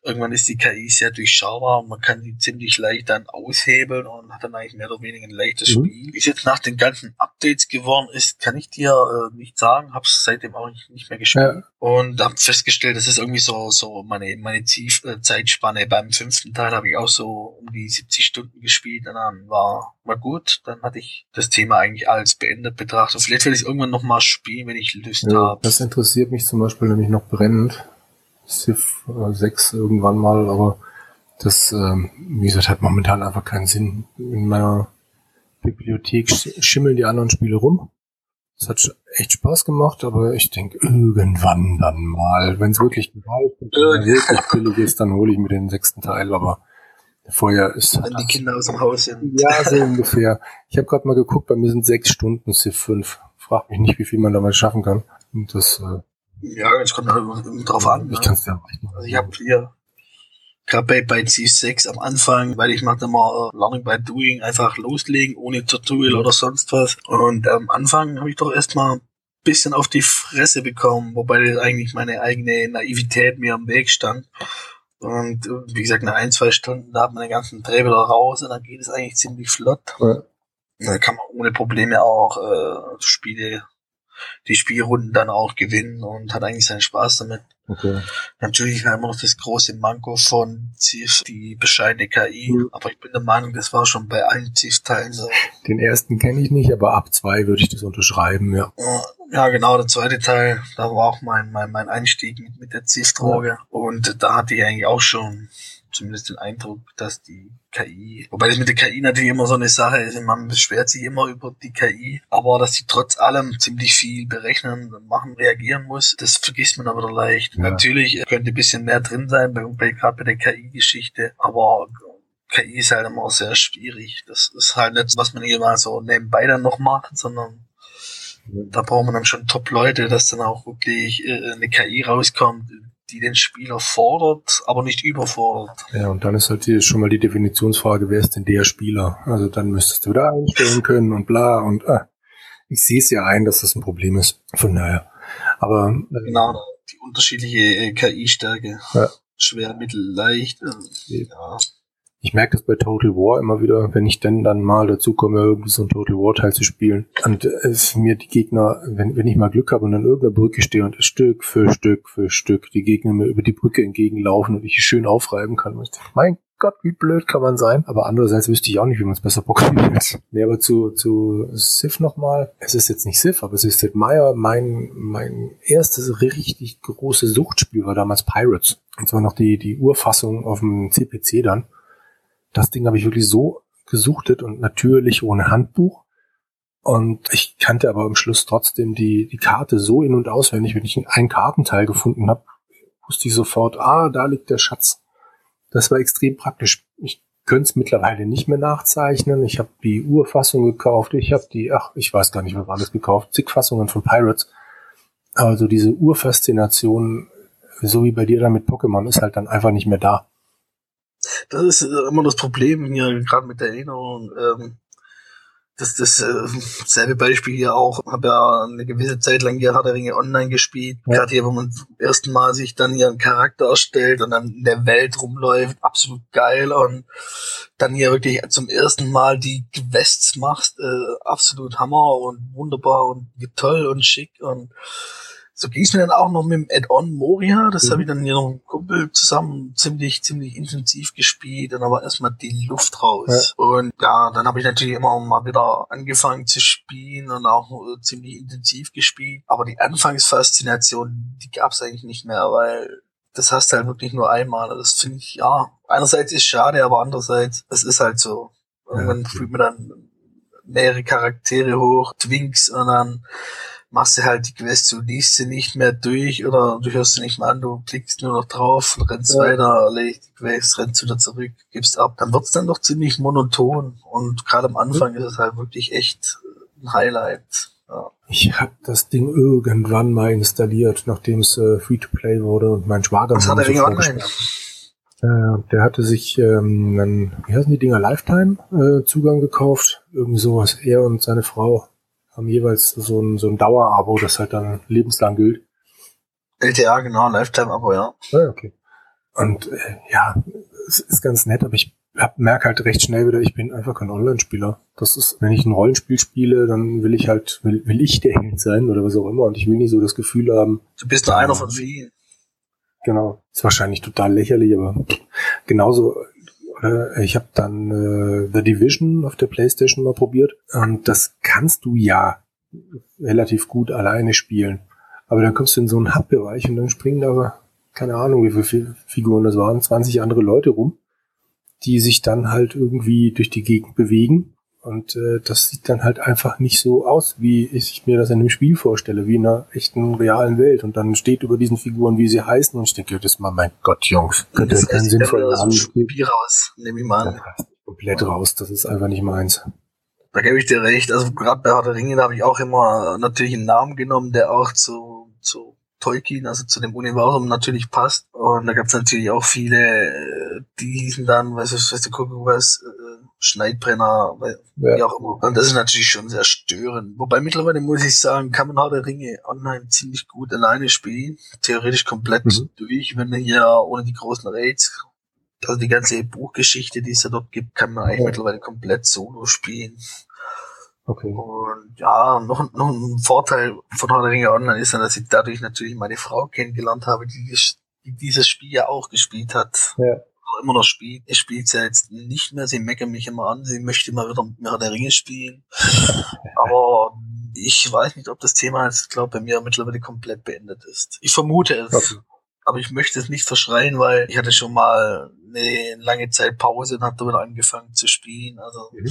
irgendwann ist die KI sehr durchschaubar und man kann die ziemlich leicht dann aushebeln und hat dann eigentlich mehr oder weniger ein leichtes mhm. Spiel. Wie es jetzt nach den ganzen Updates geworden ist, kann ich dir äh, nicht sagen. Hab's seitdem auch nicht, nicht mehr gespielt. Ja. Und habe festgestellt, das ist irgendwie so, so meine, meine Ziel, äh, Zeitspanne. Beim fünften Teil habe ich auch so um die 70 Stunden gespielt und dann war, war gut. Dann hatte ich das Thema eigentlich als beendet betrachtet. Vielleicht werde ich es irgendwann nochmal spielen, wenn ich Lust ja, habe interessiert mich zum Beispiel nämlich noch brennend. Civ 6 äh, irgendwann mal, aber das, ähm, wie gesagt, hat momentan einfach keinen Sinn. In meiner Bibliothek schimmeln die anderen Spiele rum. Das hat echt Spaß gemacht, aber ich denke, irgendwann dann mal, wenn es wirklich wirklich billig ist, dann hole ich mir den sechsten Teil, aber vorher ist Wenn die Kinder aus dem Haus sind. Ja, so ungefähr. Ich habe gerade mal geguckt, bei mir sind sechs Stunden Civ 5. Frag mich nicht, wie viel man damals schaffen kann. Und das, äh, ja, es kommt halt drauf an. Ich ne? kann es ja Also ich habe hier gerade bei, bei C6 am Anfang, weil ich mache immer uh, Learning by Doing, einfach loslegen, ohne Tutorial oder sonst was. Und am Anfang habe ich doch erstmal ein bisschen auf die Fresse bekommen, wobei das eigentlich meine eigene Naivität mir am Weg stand. Und äh, wie gesagt, nach ein, zwei Stunden, da hat man den ganzen wieder raus und dann geht es eigentlich ziemlich flott. Ja. Da kann man ohne Probleme auch äh, Spiele die Spielrunden dann auch gewinnen und hat eigentlich seinen Spaß damit. Okay. Natürlich haben wir noch das große Manko von Ziff, die bescheidene KI, mhm. aber ich bin der Meinung, das war schon bei allen Ziff-Teilen so. Den ersten kenne ich nicht, aber ab zwei würde ich das unterschreiben, ja. Ja, genau, der zweite Teil, da war auch mein, mein, mein Einstieg mit, mit der Ziff-Droge ja. und da hatte ich eigentlich auch schon zumindest den Eindruck, dass die KI, wobei das mit der KI natürlich immer so eine Sache ist, man beschwert sich immer über die KI, aber dass sie trotz allem ziemlich viel berechnen, machen, reagieren muss, das vergisst man aber leicht. Ja. Natürlich könnte ein bisschen mehr drin sein, bei, bei gerade bei der KI-Geschichte, aber KI ist halt immer sehr schwierig. Das ist halt nicht, was man hier mal so nebenbei dann noch macht, sondern da braucht man dann schon Top-Leute, dass dann auch wirklich äh, eine KI rauskommt, die den Spieler fordert, aber nicht überfordert. Ja, und dann ist halt hier schon mal die Definitionsfrage, wer ist denn der Spieler? Also dann müsstest du da einstellen können und bla und äh, ich sehe es ja ein, dass das ein Problem ist. Von daher. Aber äh, genau, die unterschiedliche äh, KI-Stärke. Ja. Schwer, mittel, leicht. Äh, ja ich merke das bei Total War immer wieder, wenn ich denn dann mal dazu komme, irgendwie so ein Total War Teil zu spielen. Und es mir die Gegner, wenn, wenn ich mal Glück habe und an irgendeiner Brücke stehe und Stück für Stück für Stück die Gegner mir über die Brücke entgegenlaufen und ich schön aufreiben kann. Ich denke, mein Gott, wie blöd kann man sein. Aber andererseits wüsste ich auch nicht, wie man es besser programmiert. Nee, aber zu, zu Sif nochmal. Es ist jetzt nicht Sif, aber es ist Sid Meier. Mein, mein erstes richtig großes Suchtspiel war damals Pirates. Und zwar noch die, die Urfassung auf dem CPC dann. Das Ding habe ich wirklich so gesuchtet und natürlich ohne Handbuch. Und ich kannte aber am Schluss trotzdem die, die Karte so in- und auswendig. Wenn ich einen Kartenteil gefunden habe, wusste ich sofort, ah, da liegt der Schatz. Das war extrem praktisch. Ich könnte es mittlerweile nicht mehr nachzeichnen. Ich habe die Urfassung gekauft. Ich habe die, ach, ich weiß gar nicht, was alles gekauft. Zig Fassungen von Pirates. Aber so diese Urfaszination so wie bei dir dann mit Pokémon, ist halt dann einfach nicht mehr da. Das ist äh, immer das Problem hier, gerade mit der Erinnerung. Ähm, das das äh, selbe Beispiel hier auch. Habe ja eine gewisse Zeit lang hier Herr der Ringe online gespielt. Ja. Gerade hier, wo man zum ersten Mal sich dann hier einen Charakter erstellt und dann in der Welt rumläuft, absolut geil. Und dann hier wirklich zum ersten Mal die Quests machst, äh, absolut Hammer und wunderbar und toll und schick und so ging es mir dann auch noch mit dem Add-on Moria. Das mhm. habe ich dann hier noch mit einem Kumpel zusammen ziemlich, ziemlich intensiv gespielt. Dann aber erstmal die Luft raus. Ja. Und ja, dann habe ich natürlich immer mal wieder angefangen zu spielen und auch äh, ziemlich intensiv gespielt. Aber die Anfangsfaszination, die gab es eigentlich nicht mehr, weil das hast du halt wirklich nur einmal. Das finde ich, ja, einerseits ist schade, aber andererseits, es ist halt so. Irgendwann ja. fühlt man dann mehrere Charaktere hoch, Twinks und dann machst du halt die Quest, du liest sie nicht mehr durch oder du hörst sie nicht mehr an, du klickst nur noch drauf, rennst ja. weiter, erledigt die Quest, rennst wieder zurück, gibst ab. Dann wird's dann doch ziemlich monoton und gerade am Anfang mhm. ist es halt wirklich echt ein Highlight. Ja. Ich habe das Ding irgendwann mal installiert, nachdem es äh, Free-to-Play wurde und mein Schwager Was hat Ring online? Äh, der hatte sich ähm, einen, wie heißen die Dinger, Lifetime-Zugang äh, gekauft. Irgendwie sowas. Er und seine Frau haben jeweils so ein, so ein Dauerabo, das halt dann lebenslang gilt. LTA, genau, Lifetime-Abo, ja. Ah, okay. Und äh, ja, es ist ganz nett, aber ich merke halt recht schnell wieder, ich bin einfach kein Online-Spieler. Das ist, wenn ich ein Rollenspiel spiele, dann will ich halt, will, will ich der Held sein oder was auch immer und ich will nicht so das Gefühl haben. Du bist nur einer von vielen. Genau. Ist wahrscheinlich total lächerlich, aber genauso äh, ich habe dann äh, The Division auf der Playstation mal probiert und das kannst du ja relativ gut alleine spielen. Aber dann kommst du in so einen Hub-Bereich und dann springen da, keine Ahnung, wie viele Figuren das waren, 20 andere Leute rum, die sich dann halt irgendwie durch die Gegend bewegen und äh, das sieht dann halt einfach nicht so aus, wie ich mir das in einem Spiel vorstelle, wie in einer echten realen Welt. Und dann steht über diesen Figuren, wie sie heißen, und ich denke, das mal, mein Gott, Jungs, das keinen sinnvollen Namen Spiel raus, nehme ich mal an. komplett raus, das ist einfach nicht meins. Da gebe ich dir recht. Also gerade bei Herr der Ringe habe ich auch immer natürlich einen Namen genommen, der auch zu, zu Tolkien, also zu dem Universum natürlich passt. Und da gab es natürlich auch viele, äh, die hießen dann, weißt du, weißt du, gucken was, äh, Schneidbrenner, ja. wie auch immer. Und das ist natürlich schon sehr störend. Wobei mittlerweile muss ich sagen, kann man Herr der Ringe online ziemlich gut alleine spielen. Theoretisch komplett mhm. durch, wenn man hier ohne die großen Raids, also die ganze Buchgeschichte, die es da dort gibt, kann man eigentlich ja. mittlerweile komplett solo spielen. Okay. Und ja, noch, noch ein Vorteil von Herr der Ringe Online ist dann, dass ich dadurch natürlich meine Frau kennengelernt habe, die, die dieses Spiel ja auch gespielt hat. Ja immer noch spielt. Ich spielt ja jetzt nicht mehr. Sie meckern mich immer an. Sie möchte mal wieder mit mir der Ringe spielen. [laughs] Aber ich weiß nicht, ob das Thema jetzt, glaube bei mir mittlerweile komplett beendet ist. Ich vermute es. Okay. Aber ich möchte es nicht verschreien, weil ich hatte schon mal eine lange Zeit Pause und habe da wieder angefangen zu spielen. Also mhm.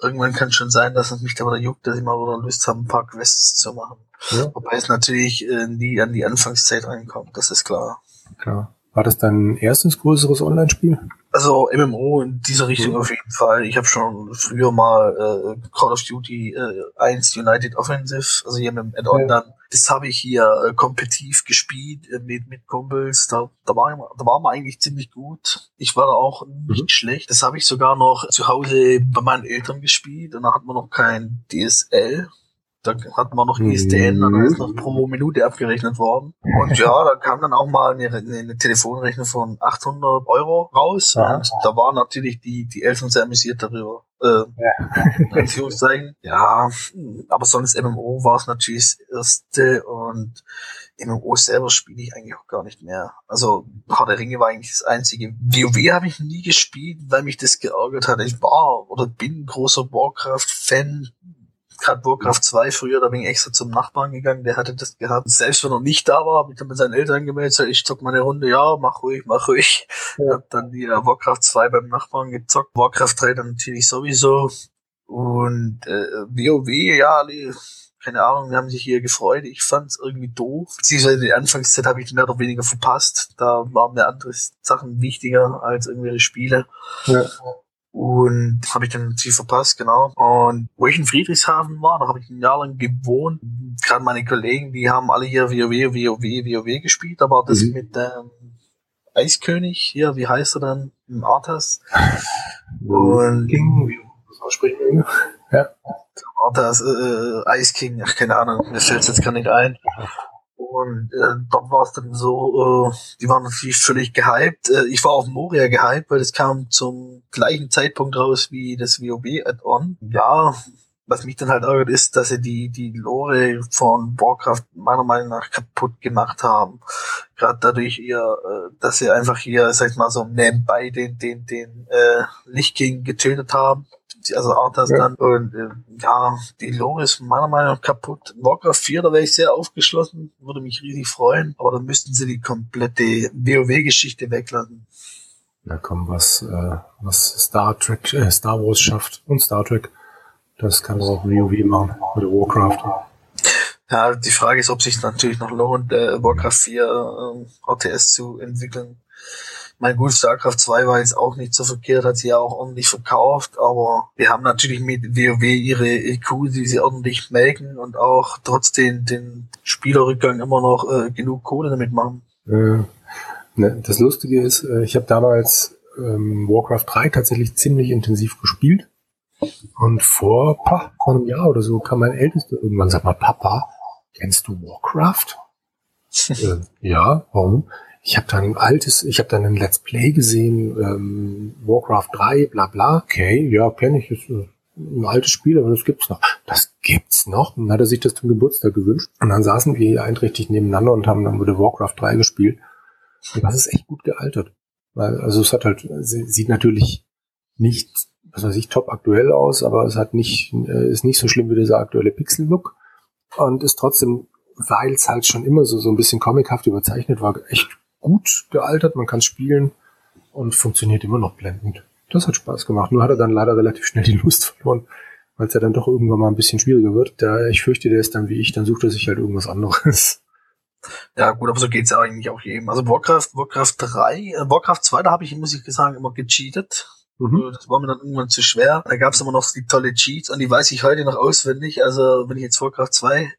Irgendwann kann es schon sein, dass es mich da wieder juckt, dass ich mal wieder Lust habe, ein paar Quests zu machen. Ja. Wobei es natürlich äh, nie an die Anfangszeit reinkommt, das ist klar. Klar. War das dein erstes größeres Online-Spiel? Also MMO in dieser Richtung mhm. auf jeden Fall. Ich habe schon früher mal äh, Call of Duty äh, 1 United Offensive, also hier mit dem Add-on ja. dann, das habe ich hier äh, kompetitiv gespielt äh, mit, mit Kumpels. Da, da, war, da war man eigentlich ziemlich gut. Ich war da auch nicht mhm. schlecht. Das habe ich sogar noch zu Hause bei meinen Eltern gespielt und da hat man noch kein DSL da hat man noch ISDN, dann ist noch pro Minute abgerechnet worden. Und ja, da kam dann auch mal eine, eine Telefonrechnung von 800 Euro raus. Ja. Und da waren natürlich die, die Eltern sehr amüsiert darüber. Äh, ja. [laughs] Ja, aber sonst MMO war es natürlich das erste und MMO selber spiele ich eigentlich auch gar nicht mehr. Also Herr der Ringe war eigentlich das einzige. WoW habe ich nie gespielt, weil mich das geärgert hat. Ich war oder bin großer Warcraft-Fan, gerade Warcraft 2 früher, da bin ich extra zum Nachbarn gegangen, der hatte das gehabt. Selbst wenn er nicht da war, habe ich dann mit seinen Eltern gemeldet, ich zock mal eine Runde, ja, mach ruhig, mach ruhig. Ja. Hab dann die uh, Warcraft 2 beim Nachbarn gezockt, Warcraft 3 dann natürlich sowieso. Und äh, WoW, ja, keine Ahnung, wir haben sich hier gefreut. Ich fand es irgendwie doof. Beziehungsweise die Anfangszeit habe ich mehr oder weniger verpasst. Da waren mir andere Sachen wichtiger als irgendwelche Spiele. Ja. Und das habe ich dann natürlich verpasst, genau. Und wo ich in Friedrichshafen war, da habe ich ein Jahr lang gewohnt. Gerade meine Kollegen, die haben alle hier WoW, WoW, WoW gespielt, aber das mhm. mit ähm, Eiskönig hier, wie heißt er dann? Im Arthas. Und King, wie aussprechen Ja. Arthas, äh, Ice King, ach, keine Ahnung, mir fällt jetzt gar nicht ein. Und äh, dort war es dann so, äh, die waren natürlich völlig gehypt. Äh, ich war auf Moria gehypt, weil das kam zum gleichen Zeitpunkt raus wie das WoW-Add-on. Ja, was mich dann halt ärgert, ist, dass sie die, die Lore von Warcraft meiner Meinung nach kaputt gemacht haben. Gerade dadurch ihr, äh, dass sie einfach hier, sag ich mal, so nebenbei den, den, den äh, Lich King getötet haben. Also Arthas ja. dann. Und äh, ja, die Lore ist meiner Meinung nach kaputt. Warcraft 4, da wäre ich sehr aufgeschlossen, würde mich riesig freuen, aber dann müssten sie die komplette WoW-Geschichte weglassen. Na komm, was, äh, was Star Trek, äh, Star Wars schafft und Star Trek das kann man auch WoW machen oder Warcraft. Ja, die Frage ist, ob sich natürlich noch lohnt, äh, Warcraft 4 äh, RTS zu entwickeln. Mein gut, StarCraft 2 war jetzt auch nicht so verkehrt, hat sie ja auch ordentlich verkauft, aber wir haben natürlich mit WoW ihre EQ, die sie ordentlich melken und auch trotzdem den Spielerrückgang immer noch äh, genug Kohle damit machen. Äh, ne, das Lustige ist, äh, ich habe damals ähm, Warcraft 3 tatsächlich ziemlich intensiv gespielt und vor, pa, vor einem Jahr oder so kam mein Ältester irgendwann, sag mal, Papa, kennst du Warcraft? [laughs] äh, ja, warum? Ich habe dann ein altes, ich habe dann ein Let's Play gesehen, ähm, Warcraft 3, bla bla. Okay, ja, kenne ich, ist äh, ein altes Spiel, aber das gibt's noch. Das gibt's noch? Und dann hat er sich das zum Geburtstag gewünscht. Und dann saßen wir hier einträchtig nebeneinander und haben dann wieder Warcraft 3 gespielt. Und das ist echt gut gealtert. Weil, also es hat halt, sieht natürlich nicht was weiß ich, top aktuell aus, aber es hat nicht, äh, ist nicht so schlimm wie dieser aktuelle Pixel-Look und ist trotzdem, weil es halt schon immer so, so ein bisschen comichaft überzeichnet war, echt gut gealtert, man kann spielen und funktioniert immer noch blendend. Das hat Spaß gemacht. Nur hat er dann leider relativ schnell die Lust verloren, weil es ja dann doch irgendwann mal ein bisschen schwieriger wird. Da ich fürchte, der ist dann wie ich, dann sucht er sich halt irgendwas anderes. Ja, gut, aber so geht's ja eigentlich auch jedem. Also Warcraft, Warcraft 3, äh, Warcraft 2, da habe ich, muss ich sagen, immer gecheatet. Mhm. Das war mir dann irgendwann zu schwer. Da gab es immer noch die tolle Cheats und die weiß ich heute noch auswendig. Also wenn ich jetzt Warcraft 2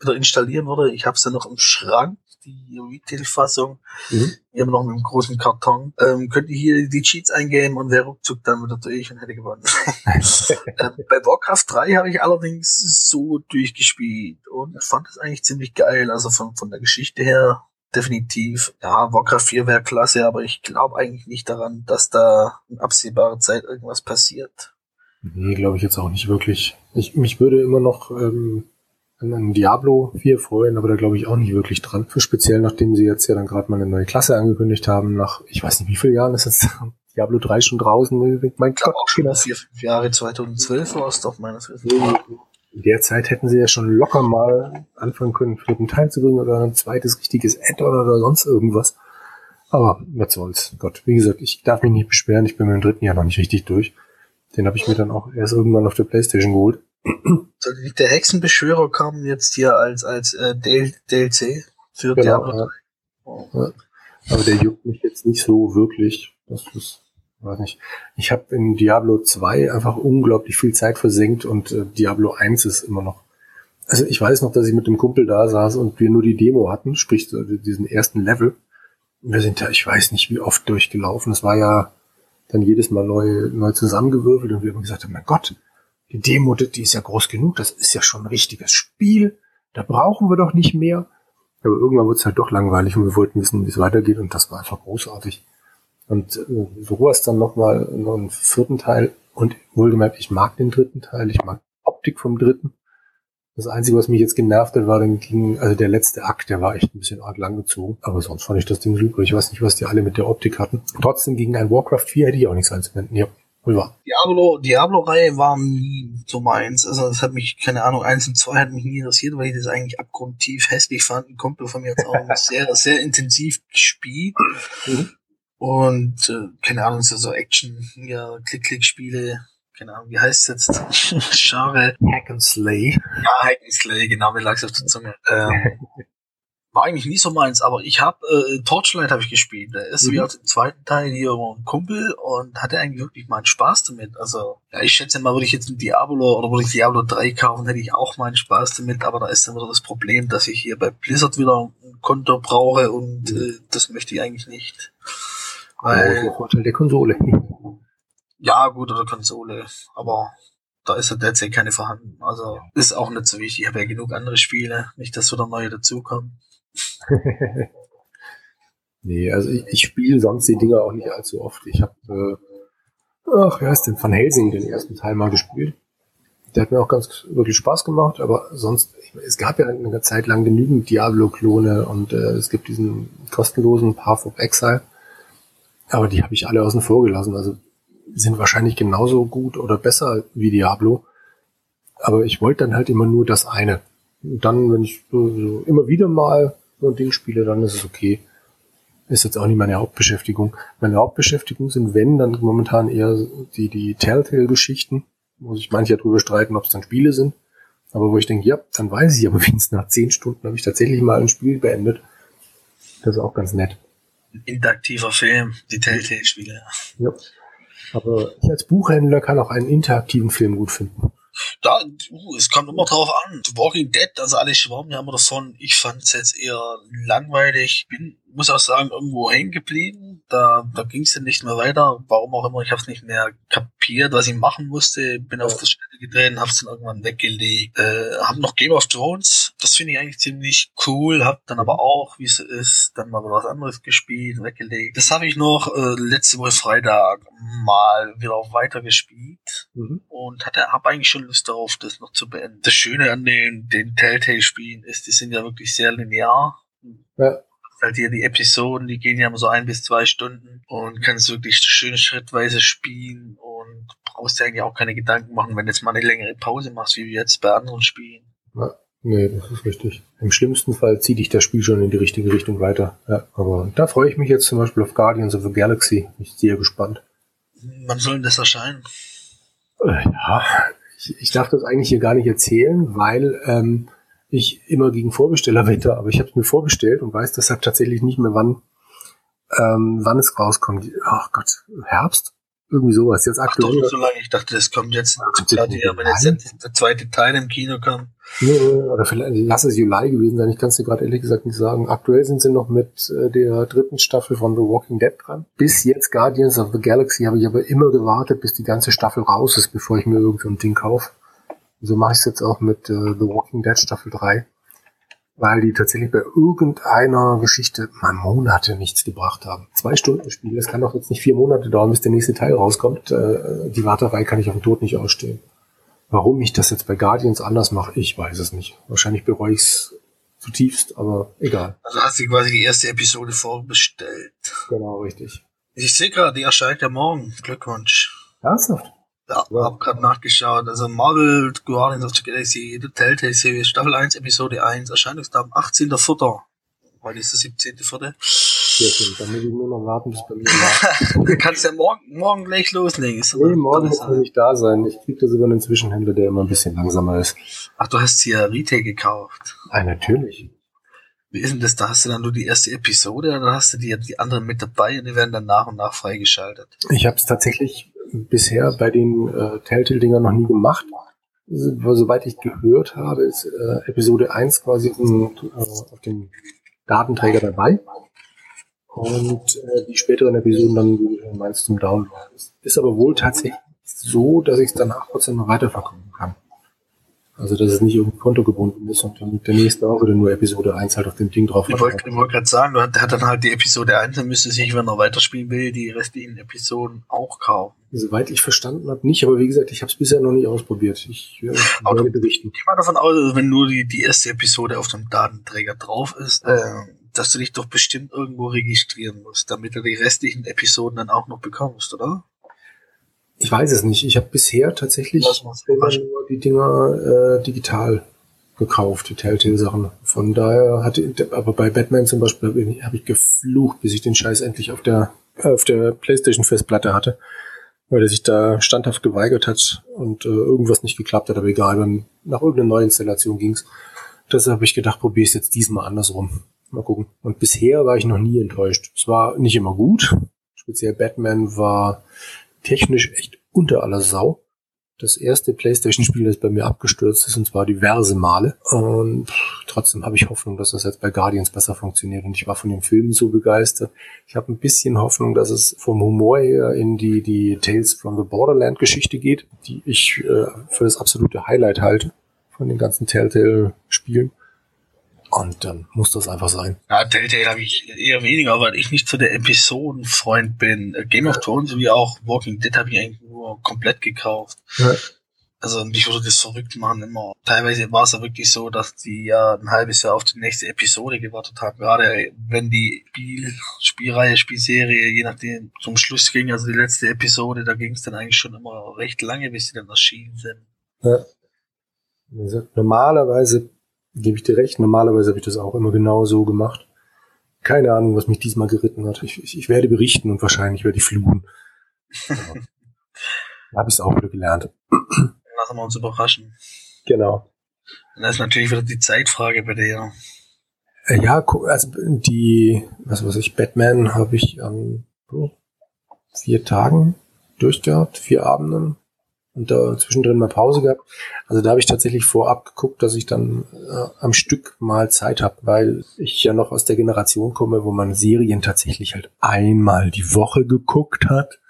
wieder installieren würde, ich habe es dann noch im Schrank, die Retail-Fassung, mhm. immer noch mit einem großen Karton. Ähm, könnte hier die Cheats eingeben und wäre ruckzuck dann wieder durch und hätte gewonnen. [laughs] ähm, bei Warcraft 3 habe ich allerdings so durchgespielt und fand es eigentlich ziemlich geil. Also von, von der Geschichte her definitiv. Ja, Warcraft 4 wäre klasse, aber ich glaube eigentlich nicht daran, dass da in absehbarer Zeit irgendwas passiert. Nee, glaube ich jetzt auch nicht wirklich. Ich, mich würde immer noch ähm, an Diablo 4 freuen, aber da glaube ich auch nicht wirklich dran. Für speziell, nachdem sie jetzt ja dann gerade mal eine neue Klasse angekündigt haben, nach, ich weiß nicht wie viele Jahren ist jetzt [laughs] Diablo 3 schon draußen. Mein Gott, auch schon vier, fünf Jahre, 2012 war es doch meines Wissens. In der Zeit hätten sie ja schon locker mal anfangen können, einen vierten Teil zu bringen oder ein zweites richtiges Add-on oder sonst irgendwas. Aber was soll's. Gott, wie gesagt, ich darf mich nicht beschweren. Ich bin mit dem dritten Jahr noch nicht richtig durch. Den habe ich mir dann auch erst irgendwann auf der Playstation geholt. Der Hexenbeschwörer kam jetzt hier als, als äh, DLC für genau, Diablo. Ja. Oh. Ja. Aber der juckt mich jetzt nicht so wirklich. Das ist weiß nicht. Ich habe in Diablo 2 einfach unglaublich viel Zeit versenkt und äh, Diablo 1 ist immer noch. Also ich weiß noch, dass ich mit dem Kumpel da saß und wir nur die Demo hatten, sprich diesen ersten Level. Wir sind ja, ich weiß nicht, wie oft durchgelaufen. Es war ja dann jedes Mal neu, neu zusammengewürfelt und wir haben gesagt, mein Gott, die Demo, die ist ja groß genug, das ist ja schon ein richtiges Spiel, da brauchen wir doch nicht mehr. Aber irgendwann wurde es halt doch langweilig und wir wollten wissen, wie es weitergeht und das war einfach großartig. Und äh, so ist dann nochmal noch einen vierten Teil. Und wohlgemerkt, ich mag den dritten Teil, ich mag Optik vom dritten. Das Einzige, was mich jetzt genervt hat, war dann ging, also der letzte Akt, der war echt ein bisschen arg lang gezogen. Aber sonst fand ich das Ding super. Ich weiß nicht, was die alle mit der Optik hatten. Trotzdem gegen ein Warcraft 4 hätte ich auch nichts einzuwenden. Ja, wohl wahr. Diablo, Diablo-Reihe war nie so meins. Also das hat mich, keine Ahnung, eins und zwei hat mich nie interessiert, weil ich das eigentlich abgrundtief hässlich fand. Ein Kumpel von mir hat auch [laughs] sehr, sehr intensiv gespielt. Mhm. Und äh, keine Ahnung, so, so Action, ja, Klick-Klick-Spiele, keine Ahnung, wie heißt es jetzt? [laughs] Genre. Hack and Slay. Ja, Hack and Slay, genau, mir lag's auf der Zunge. Ähm, [laughs] war eigentlich nie so meins, aber ich habe äh, Torchlight habe ich gespielt. Der ist mhm. wie auch im zweiten Teil hier ein Kumpel und hatte eigentlich wirklich mal Spaß damit. Also ja, ich schätze mal, würde ich jetzt ein Diablo oder würde ich Diablo 3 kaufen, hätte ich auch meinen Spaß damit, aber da ist dann wieder das Problem, dass ich hier bei Blizzard wieder ein Konto brauche und mhm. äh, das möchte ich eigentlich nicht. Weil, oh, der Vorteil der Konsole. [laughs] Ja, gut, oder Konsole, aber da ist ja derzeit keine vorhanden. Also ist auch nicht so wichtig. Ich habe ja genug andere Spiele, nicht, dass wieder neue dazukommen. [laughs] nee, also ich, ich spiele sonst die Dinger auch nicht allzu oft. Ich habe, äh, ach, wer heißt denn, Van Helsing den ersten Teil mal gespielt. Der hat mir auch ganz wirklich Spaß gemacht, aber sonst, ich, es gab ja eine Zeit lang genügend Diablo-Klone und äh, es gibt diesen kostenlosen Path of Exile. Aber die habe ich alle außen vor gelassen. Also sind wahrscheinlich genauso gut oder besser wie Diablo. Aber ich wollte dann halt immer nur das eine. Und dann, wenn ich so, so immer wieder mal so ein Ding spiele, dann ist es okay. Ist jetzt auch nicht meine Hauptbeschäftigung. Meine Hauptbeschäftigung sind, wenn, dann momentan eher die, die Telltale-Geschichten, wo sich manche darüber streiten, ob es dann Spiele sind. Aber wo ich denke, ja, dann weiß ich aber wenigstens nach zehn Stunden habe ich tatsächlich mal ein Spiel beendet. Das ist auch ganz nett. Interaktiver Film, die Telltale-Spiele. Ja. Aber ich als Buchhändler kann auch einen interaktiven Film gut finden. Da, uh, es kommt immer drauf an. Walking Dead, also alle schwärmen ja immer davon. Ich fand es jetzt eher langweilig. Bin, muss auch sagen, irgendwo hängen geblieben. Da, da ging es dann nicht mehr weiter. Warum auch immer, ich habe es nicht mehr kapiert, was ich machen musste. Bin ja. auf das Stelle gedreht und habe es dann irgendwann weggelegt. Äh, hab noch Game of Thrones. Das finde ich eigentlich ziemlich cool. Hab dann aber auch, wie es ist, dann mal was anderes gespielt, weggelegt. Das habe ich noch äh, letzte Woche Freitag mal wieder weiter gespielt mhm. und hatte, habe eigentlich schon Lust darauf, das noch zu beenden. Das Schöne an den, den Telltale-Spielen ist, die sind ja wirklich sehr linear. Ja halt hier die Episoden, die gehen ja immer so ein bis zwei Stunden und kannst wirklich schön schrittweise spielen und brauchst dir eigentlich auch keine Gedanken machen, wenn du jetzt mal eine längere Pause machst, wie wir jetzt bei anderen Spielen. Ja, nee, das ist richtig. Im schlimmsten Fall zieht dich das Spiel schon in die richtige Richtung weiter. Ja, aber da freue ich mich jetzt zum Beispiel auf Guardians of the Galaxy. Ich bin sehr gespannt. Wann soll denn das erscheinen? Äh, ja, ich, ich darf das eigentlich hier gar nicht erzählen, weil ähm, ich immer gegen Vorbesteller wette, aber ich habe es mir vorbestellt und weiß deshalb tatsächlich nicht mehr, wann, ähm, wann es rauskommt. Ach Gott, Herbst? Irgendwie sowas. Jetzt aktuell. Ach doch, so lange. Ich dachte, das kommt jetzt. Jetzt hier, wenn jetzt der zweite Teil im Kino kam. Nee, oder vielleicht lass es Juli gewesen sein. Ich kann es dir gerade ehrlich gesagt nicht sagen. Aktuell sind sie noch mit äh, der dritten Staffel von The Walking Dead dran. Bis jetzt Guardians of the Galaxy habe ich aber immer gewartet, bis die ganze Staffel raus ist, bevor ich mir irgend so ein Ding kaufe. So mache ich es jetzt auch mit äh, The Walking Dead Staffel 3, weil die tatsächlich bei irgendeiner Geschichte mal Monate nichts gebracht haben. Zwei Stunden Spiel, das kann doch jetzt nicht vier Monate dauern, bis der nächste Teil rauskommt. Äh, die Warterei kann ich auf den Tod nicht ausstehen. Warum ich das jetzt bei Guardians anders mache, ich weiß es nicht. Wahrscheinlich bereue ich es zutiefst, aber egal. Also hast du quasi die erste Episode vorbestellt. Genau, richtig. Ich sehe gerade, die erscheint ja morgen. Glückwunsch. Ernsthaft? Ja, ja. hab gerade nachgeschaut. Also Marvel Guardians of the Galaxy, The Telltale Series, Staffel 1, Episode 1, Erscheinungsdatum 18.04. Heute ist der 17.04. Sehr dann muss ich nur noch warten, bis bei mir [laughs] war. du kannst ja morgen, morgen gleich loslegen. Ist nee, morgen muss er nicht da sein. Ich krieg das über einen Zwischenhändler, der immer ein bisschen langsamer ist. Ach, du hast hier Retail gekauft. Ah, natürlich. Wie ist denn das? Da hast du dann nur die erste Episode oder hast du die, die anderen mit dabei und die werden dann nach und nach freigeschaltet? Ich habe es tatsächlich bisher bei den äh, Telltale-Dingern noch nie gemacht. Soweit ich gehört habe, ist äh, Episode 1 quasi um, äh, auf dem Datenträger dabei. Und äh, die späteren Episoden dann meinst zum Download. Ist aber wohl tatsächlich so, dass ich es danach trotzdem noch weiterverkaufen kann. Also, dass es nicht irgendwie kontogebunden ist und dann der nächste auch wieder nur Episode 1 halt auf dem Ding drauf. Ich wollte wollt gerade sagen, du hat, dann halt die Episode 1, dann müsste sich, wenn er weiterspielen will, die restlichen Episoden auch kaufen. Soweit ich verstanden habe, nicht, aber wie gesagt, ich habe es bisher noch nicht ausprobiert. Ich äh, werde berichten. Ich gehe mal davon aus, wenn nur die, die erste Episode auf dem Datenträger drauf ist, äh, dass du dich doch bestimmt irgendwo registrieren musst, damit du die restlichen Episoden dann auch noch bekommst, oder? Ich weiß es nicht. Ich habe bisher tatsächlich immer nur die Dinger äh, digital gekauft, die Telltale-Sachen. Von daher hatte aber bei Batman zum Beispiel habe ich, hab ich geflucht, bis ich den Scheiß endlich auf der auf der PlayStation-Festplatte hatte, weil er sich da standhaft geweigert hat und äh, irgendwas nicht geklappt hat, aber egal, dann nach irgendeiner Neuinstallation ging's. Deshalb habe ich gedacht, probiere es jetzt diesmal andersrum. Mal gucken. Und bisher war ich noch nie enttäuscht. Es war nicht immer gut. Speziell Batman war technisch echt unter aller Sau das erste PlayStation-Spiel, das bei mir abgestürzt ist, und zwar diverse Male. Und trotzdem habe ich Hoffnung, dass das jetzt bei Guardians besser funktioniert. Und ich war von dem Film so begeistert. Ich habe ein bisschen Hoffnung, dass es vom Humor her in die, die Tales from the Borderland-Geschichte geht, die ich äh, für das absolute Highlight halte von den ganzen Telltale-Spielen. Und dann muss das einfach sein. Ja, Telltale habe ich eher weniger, weil ich nicht so der Episodenfreund bin. Game of Thrones wie auch Walking Dead habe ich eigentlich nur komplett gekauft. Ja. Also mich würde das verrückt machen immer. Teilweise war es ja wirklich so, dass die ja ein halbes Jahr auf die nächste Episode gewartet haben. Gerade wenn die Spiel, Spielreihe, Spielserie, je nachdem, zum Schluss ging, also die letzte Episode, da ging es dann eigentlich schon immer recht lange, bis sie dann erschienen sind. Ja. Normalerweise gebe ich dir recht, normalerweise habe ich das auch immer genau so gemacht. Keine Ahnung, was mich diesmal geritten hat. Ich, ich, ich werde berichten und wahrscheinlich werde ich fluchen. [laughs] habe ich es auch wieder gelernt. Lassen wir uns überraschen. Genau. Und das ist natürlich wieder die Zeitfrage bei dir. Äh, ja, also die, was weiß ich, Batman habe ich an oh, vier Tagen durchgehabt, vier Abenden und da zwischendrin mal Pause gehabt. Also da habe ich tatsächlich vorab geguckt, dass ich dann äh, am Stück mal Zeit habe, weil ich ja noch aus der Generation komme, wo man Serien tatsächlich halt einmal die Woche geguckt hat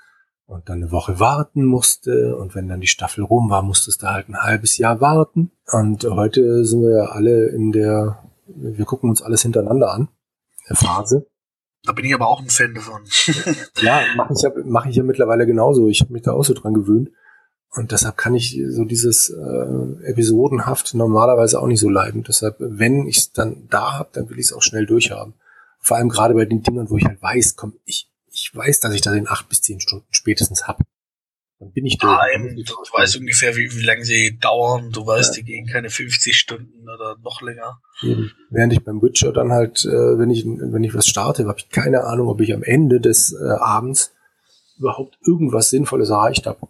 und dann eine Woche warten musste und wenn dann die Staffel rum war, musstest du halt ein halbes Jahr warten. Und heute sind wir ja alle in der, wir gucken uns alles hintereinander an, der Phase. Da bin ich aber auch ein Fan davon. [laughs] ja, mache ich, ja, mach ich ja mittlerweile genauso. Ich habe mich da auch so dran gewöhnt. Und deshalb kann ich so dieses äh, Episodenhaft normalerweise auch nicht so leiden. Deshalb, wenn ich es dann da habe, dann will ich es auch schnell durchhaben. Vor allem gerade bei den Dingen, wo ich halt weiß, komm, ich, ich weiß, dass ich das in acht bis zehn Stunden spätestens hab. Dann bin ich durch. Ah, eben, du, weißt ungefähr, wie, wie lange sie dauern. Du weißt, ja. die gehen keine 50 Stunden oder noch länger. Eben. Während ich beim Witcher dann halt, äh, wenn ich wenn ich was starte, habe ich keine Ahnung, ob ich am Ende des äh, Abends überhaupt irgendwas Sinnvolles erreicht habe.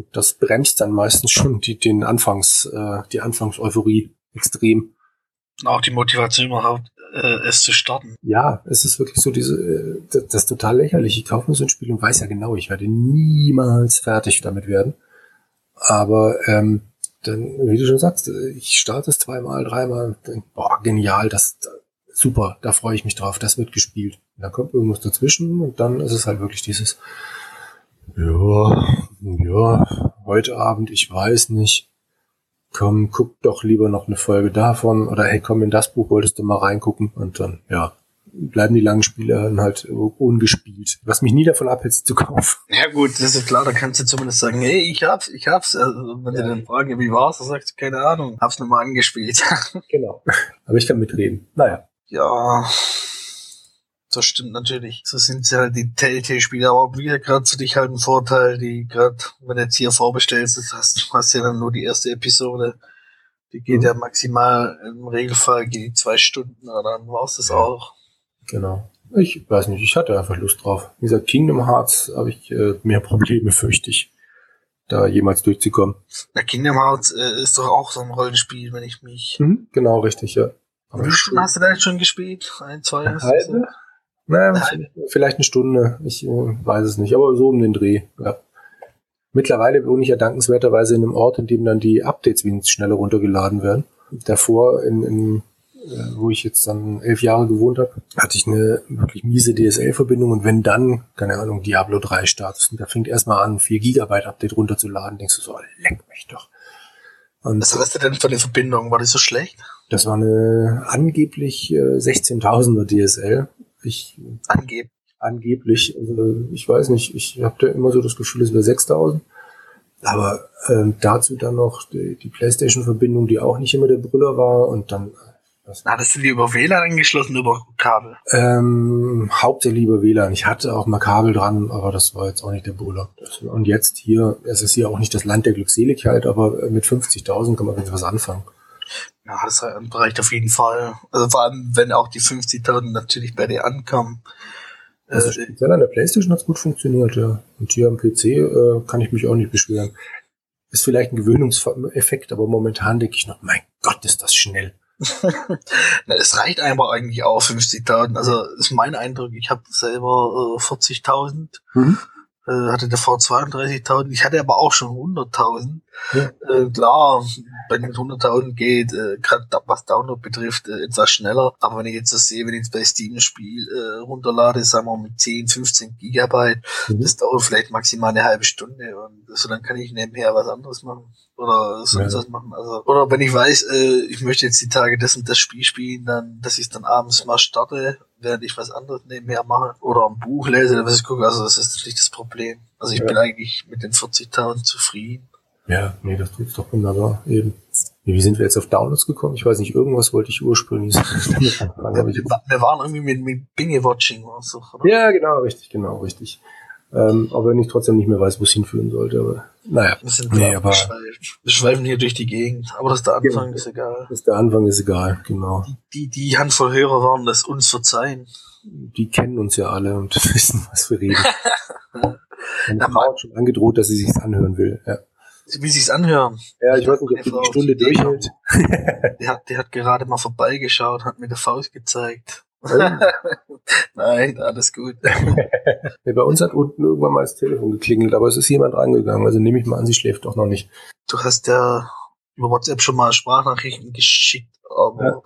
Und das bremst dann meistens schon die, den Anfangs, äh, die Anfangseuphorie extrem. Auch die Motivation überhaupt, äh, es zu starten. Ja, es ist wirklich so diese, äh, das, das ist total lächerlich. Ich kaufe mir so ein Spiel und weiß ja genau, ich werde niemals fertig damit werden. Aber ähm, dann, wie du schon sagst, ich starte es zweimal, dreimal, denk, boah, genial, das super, da freue ich mich drauf, das wird gespielt. Und dann kommt irgendwas dazwischen und dann ist es halt wirklich dieses, ja, ja, heute Abend, ich weiß nicht. Komm, guck doch lieber noch eine Folge davon. Oder hey, komm, in das Buch wolltest du mal reingucken. Und dann, ja, bleiben die langen Spiele dann halt ungespielt. Was mich nie davon abhält, zu kaufen. Ja gut, das ist klar, da kannst du zumindest sagen, hey, ich hab's, ich hab's. Also, wenn ja. sie dann fragen, wie war's, dann sagst du, keine Ahnung, hab's nur mal angespielt. [laughs] genau. Aber ich kann mitreden. Naja. Ja, das stimmt natürlich. So sind sie halt die Telltale-Spiele, aber wieder gerade für dich halt ein Vorteil, die gerade, wenn du jetzt hier vorbestellst, das hast, hast ja dann nur die erste Episode. Die geht mhm. ja maximal, im Regelfall geht die zwei Stunden, aber dann war's das auch. Genau. Ich weiß nicht, ich hatte einfach Lust drauf. Wie gesagt, Kingdom Hearts habe ich äh, mehr Probleme, fürchte ich, da jemals durchzukommen. Na, Kingdom Hearts äh, ist doch auch so ein Rollenspiel, wenn ich mich. Mhm, genau, richtig, ja. Wie viele Stunden hast du da jetzt schon gespielt? Ein, zwei? Halbe? Naja, vielleicht eine Stunde, ich äh, weiß es nicht, aber so um den Dreh. Ja. Mittlerweile wohne ich ja dankenswerterweise in einem Ort, in dem dann die Updates wenigstens schneller runtergeladen werden. Davor, in, in äh, wo ich jetzt dann elf Jahre gewohnt habe, hatte ich eine wirklich miese DSL-Verbindung und wenn dann, keine Ahnung, Diablo 3 startest und da fängt erstmal an, 4 Gigabyte Update runterzuladen, denkst du so, leck mich doch. Und Was hast du denn für eine Verbindung? War die so schlecht? Das war eine angeblich äh, 16.000er DSL ich Angeb angeblich, also ich weiß nicht, ich habe da immer so das Gefühl, es wäre 6000. Aber ähm, dazu dann noch die, die PlayStation-Verbindung, die auch nicht immer der Brüller war und dann. Was Na, das sind die über WLAN angeschlossen, über Kabel? Ähm, hauptsächlich über WLAN. Ich hatte auch mal Kabel dran, aber das war jetzt auch nicht der Brüller. Und jetzt hier, es ist hier auch nicht das Land der Glückseligkeit, aber mit 50.000 kann man was anfangen. Ja, das reicht auf jeden Fall. Also vor allem, wenn auch die 50.000 natürlich bei dir ankommen. Also äh, speziell an der Playstation hat's gut funktioniert, ja. Und hier am PC äh, kann ich mich auch nicht beschweren. Ist vielleicht ein Gewöhnungseffekt, aber momentan denke ich noch, mein Gott, ist das schnell. [laughs] Na, es reicht einfach eigentlich auch 50.000. Also ist mein Eindruck. Ich habe selber äh, 40.000. Mhm hatte davor 32.000, ich hatte aber auch schon 100.000. Ja. Äh, klar, bei den 100.000 geht, äh, gerade was Download betrifft, äh, etwas schneller. Aber wenn ich jetzt das sehe, wenn ich jetzt bei Steam ein Spiel äh, runterlade, sagen wir mit 10, 15 Gigabyte, mhm. das dauert vielleicht maximal eine halbe Stunde und so dann kann ich nebenher was anderes machen oder sonst ja. was machen. Also, oder wenn ich weiß, äh, ich möchte jetzt die Tage das und das Spiel spielen, dann, dass ich es dann abends mal starte während ich was anderes nebenher mache oder ein Buch lese oder was ich gucke. Also das ist nicht das Problem. Also ich ja. bin eigentlich mit den 40.000 zufrieden. Ja, nee, das tut's doch wunderbar. Eben. Wie sind wir jetzt auf Downloads gekommen? Ich weiß nicht, irgendwas wollte ich ursprünglich [laughs] damit anfangen. Wir, wir, waren irgendwie mit, mit Binge-Watching oder so. Oder? Ja, genau, richtig, genau, richtig. Ähm, aber wenn ich trotzdem nicht mehr weiß, wo es hinführen sollte. Aber naja. Wir, sind nee, aber wir schweifen hier durch die Gegend. Aber das ist der Anfang, genau. ist egal. Das der Anfang, ist egal, genau. Die, die, die Handvoll Hörer waren das uns verzeihen. Die kennen uns ja alle und [laughs] wissen, was wir reden. [laughs] Meine Frau hat schon angedroht, dass sie sich's anhören will. Ja. Wie sie es anhören. Ja, ich weiß nicht, ob die, die Stunde durchhält. die hat, die hat gerade mal vorbeigeschaut, hat mir die Faust gezeigt. [laughs] Nein, alles gut. [laughs] ja, bei uns hat unten irgendwann mal das Telefon geklingelt, aber es ist jemand rangegangen. Also nehme ich mal an, sie schläft doch noch nicht. Du hast ja über WhatsApp schon mal Sprachnachrichten geschickt, aber ja.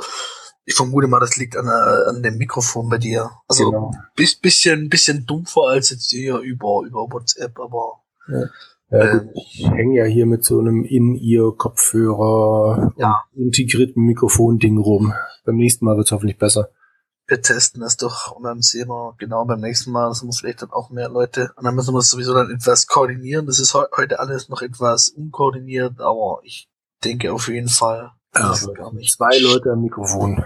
ich vermute mal, das liegt an, äh, an dem Mikrofon bei dir. Also genau. bisschen, bisschen dumpfer als jetzt hier über, über WhatsApp, aber. Ja. Ja, gut, ich hänge ja hier mit so einem In-Ear-Kopfhörer ja. integrierten Mikrofon-Ding rum. Beim nächsten Mal wird es hoffentlich besser wir testen das doch und dann sehen wir genau beim nächsten Mal, das muss vielleicht dann auch mehr Leute und dann müssen wir es sowieso dann etwas koordinieren. Das ist heute alles noch etwas unkoordiniert, aber ich denke auf jeden Fall. Ja, gar nicht. Zwei Leute am Mikrofon.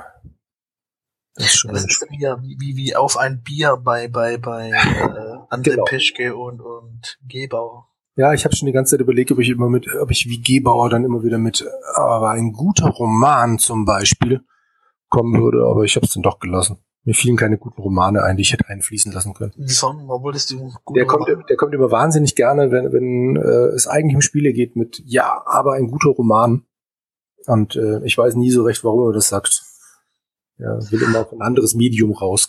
Das ist, schon das ist wieder wie, wie, wie auf ein Bier bei bei bei äh, [laughs] André genau. Peschke und und Gebauer. Ja, ich habe schon die ganze Zeit überlegt, ob ich immer mit, ob ich wie Gebauer dann immer wieder mit, aber ein guter Roman zum Beispiel kommen würde, aber ich habe es dann doch gelassen. Mir fielen keine guten Romane ein, die ich hätte einfließen lassen können. Wieso? Warum wolltest du der kommt, der kommt immer wahnsinnig gerne, wenn, wenn äh, es eigentlich um Spiele geht mit ja, aber ein guter Roman. Und äh, ich weiß nie so recht, warum er das sagt. Ja, will immer auf ein anderes Medium raus.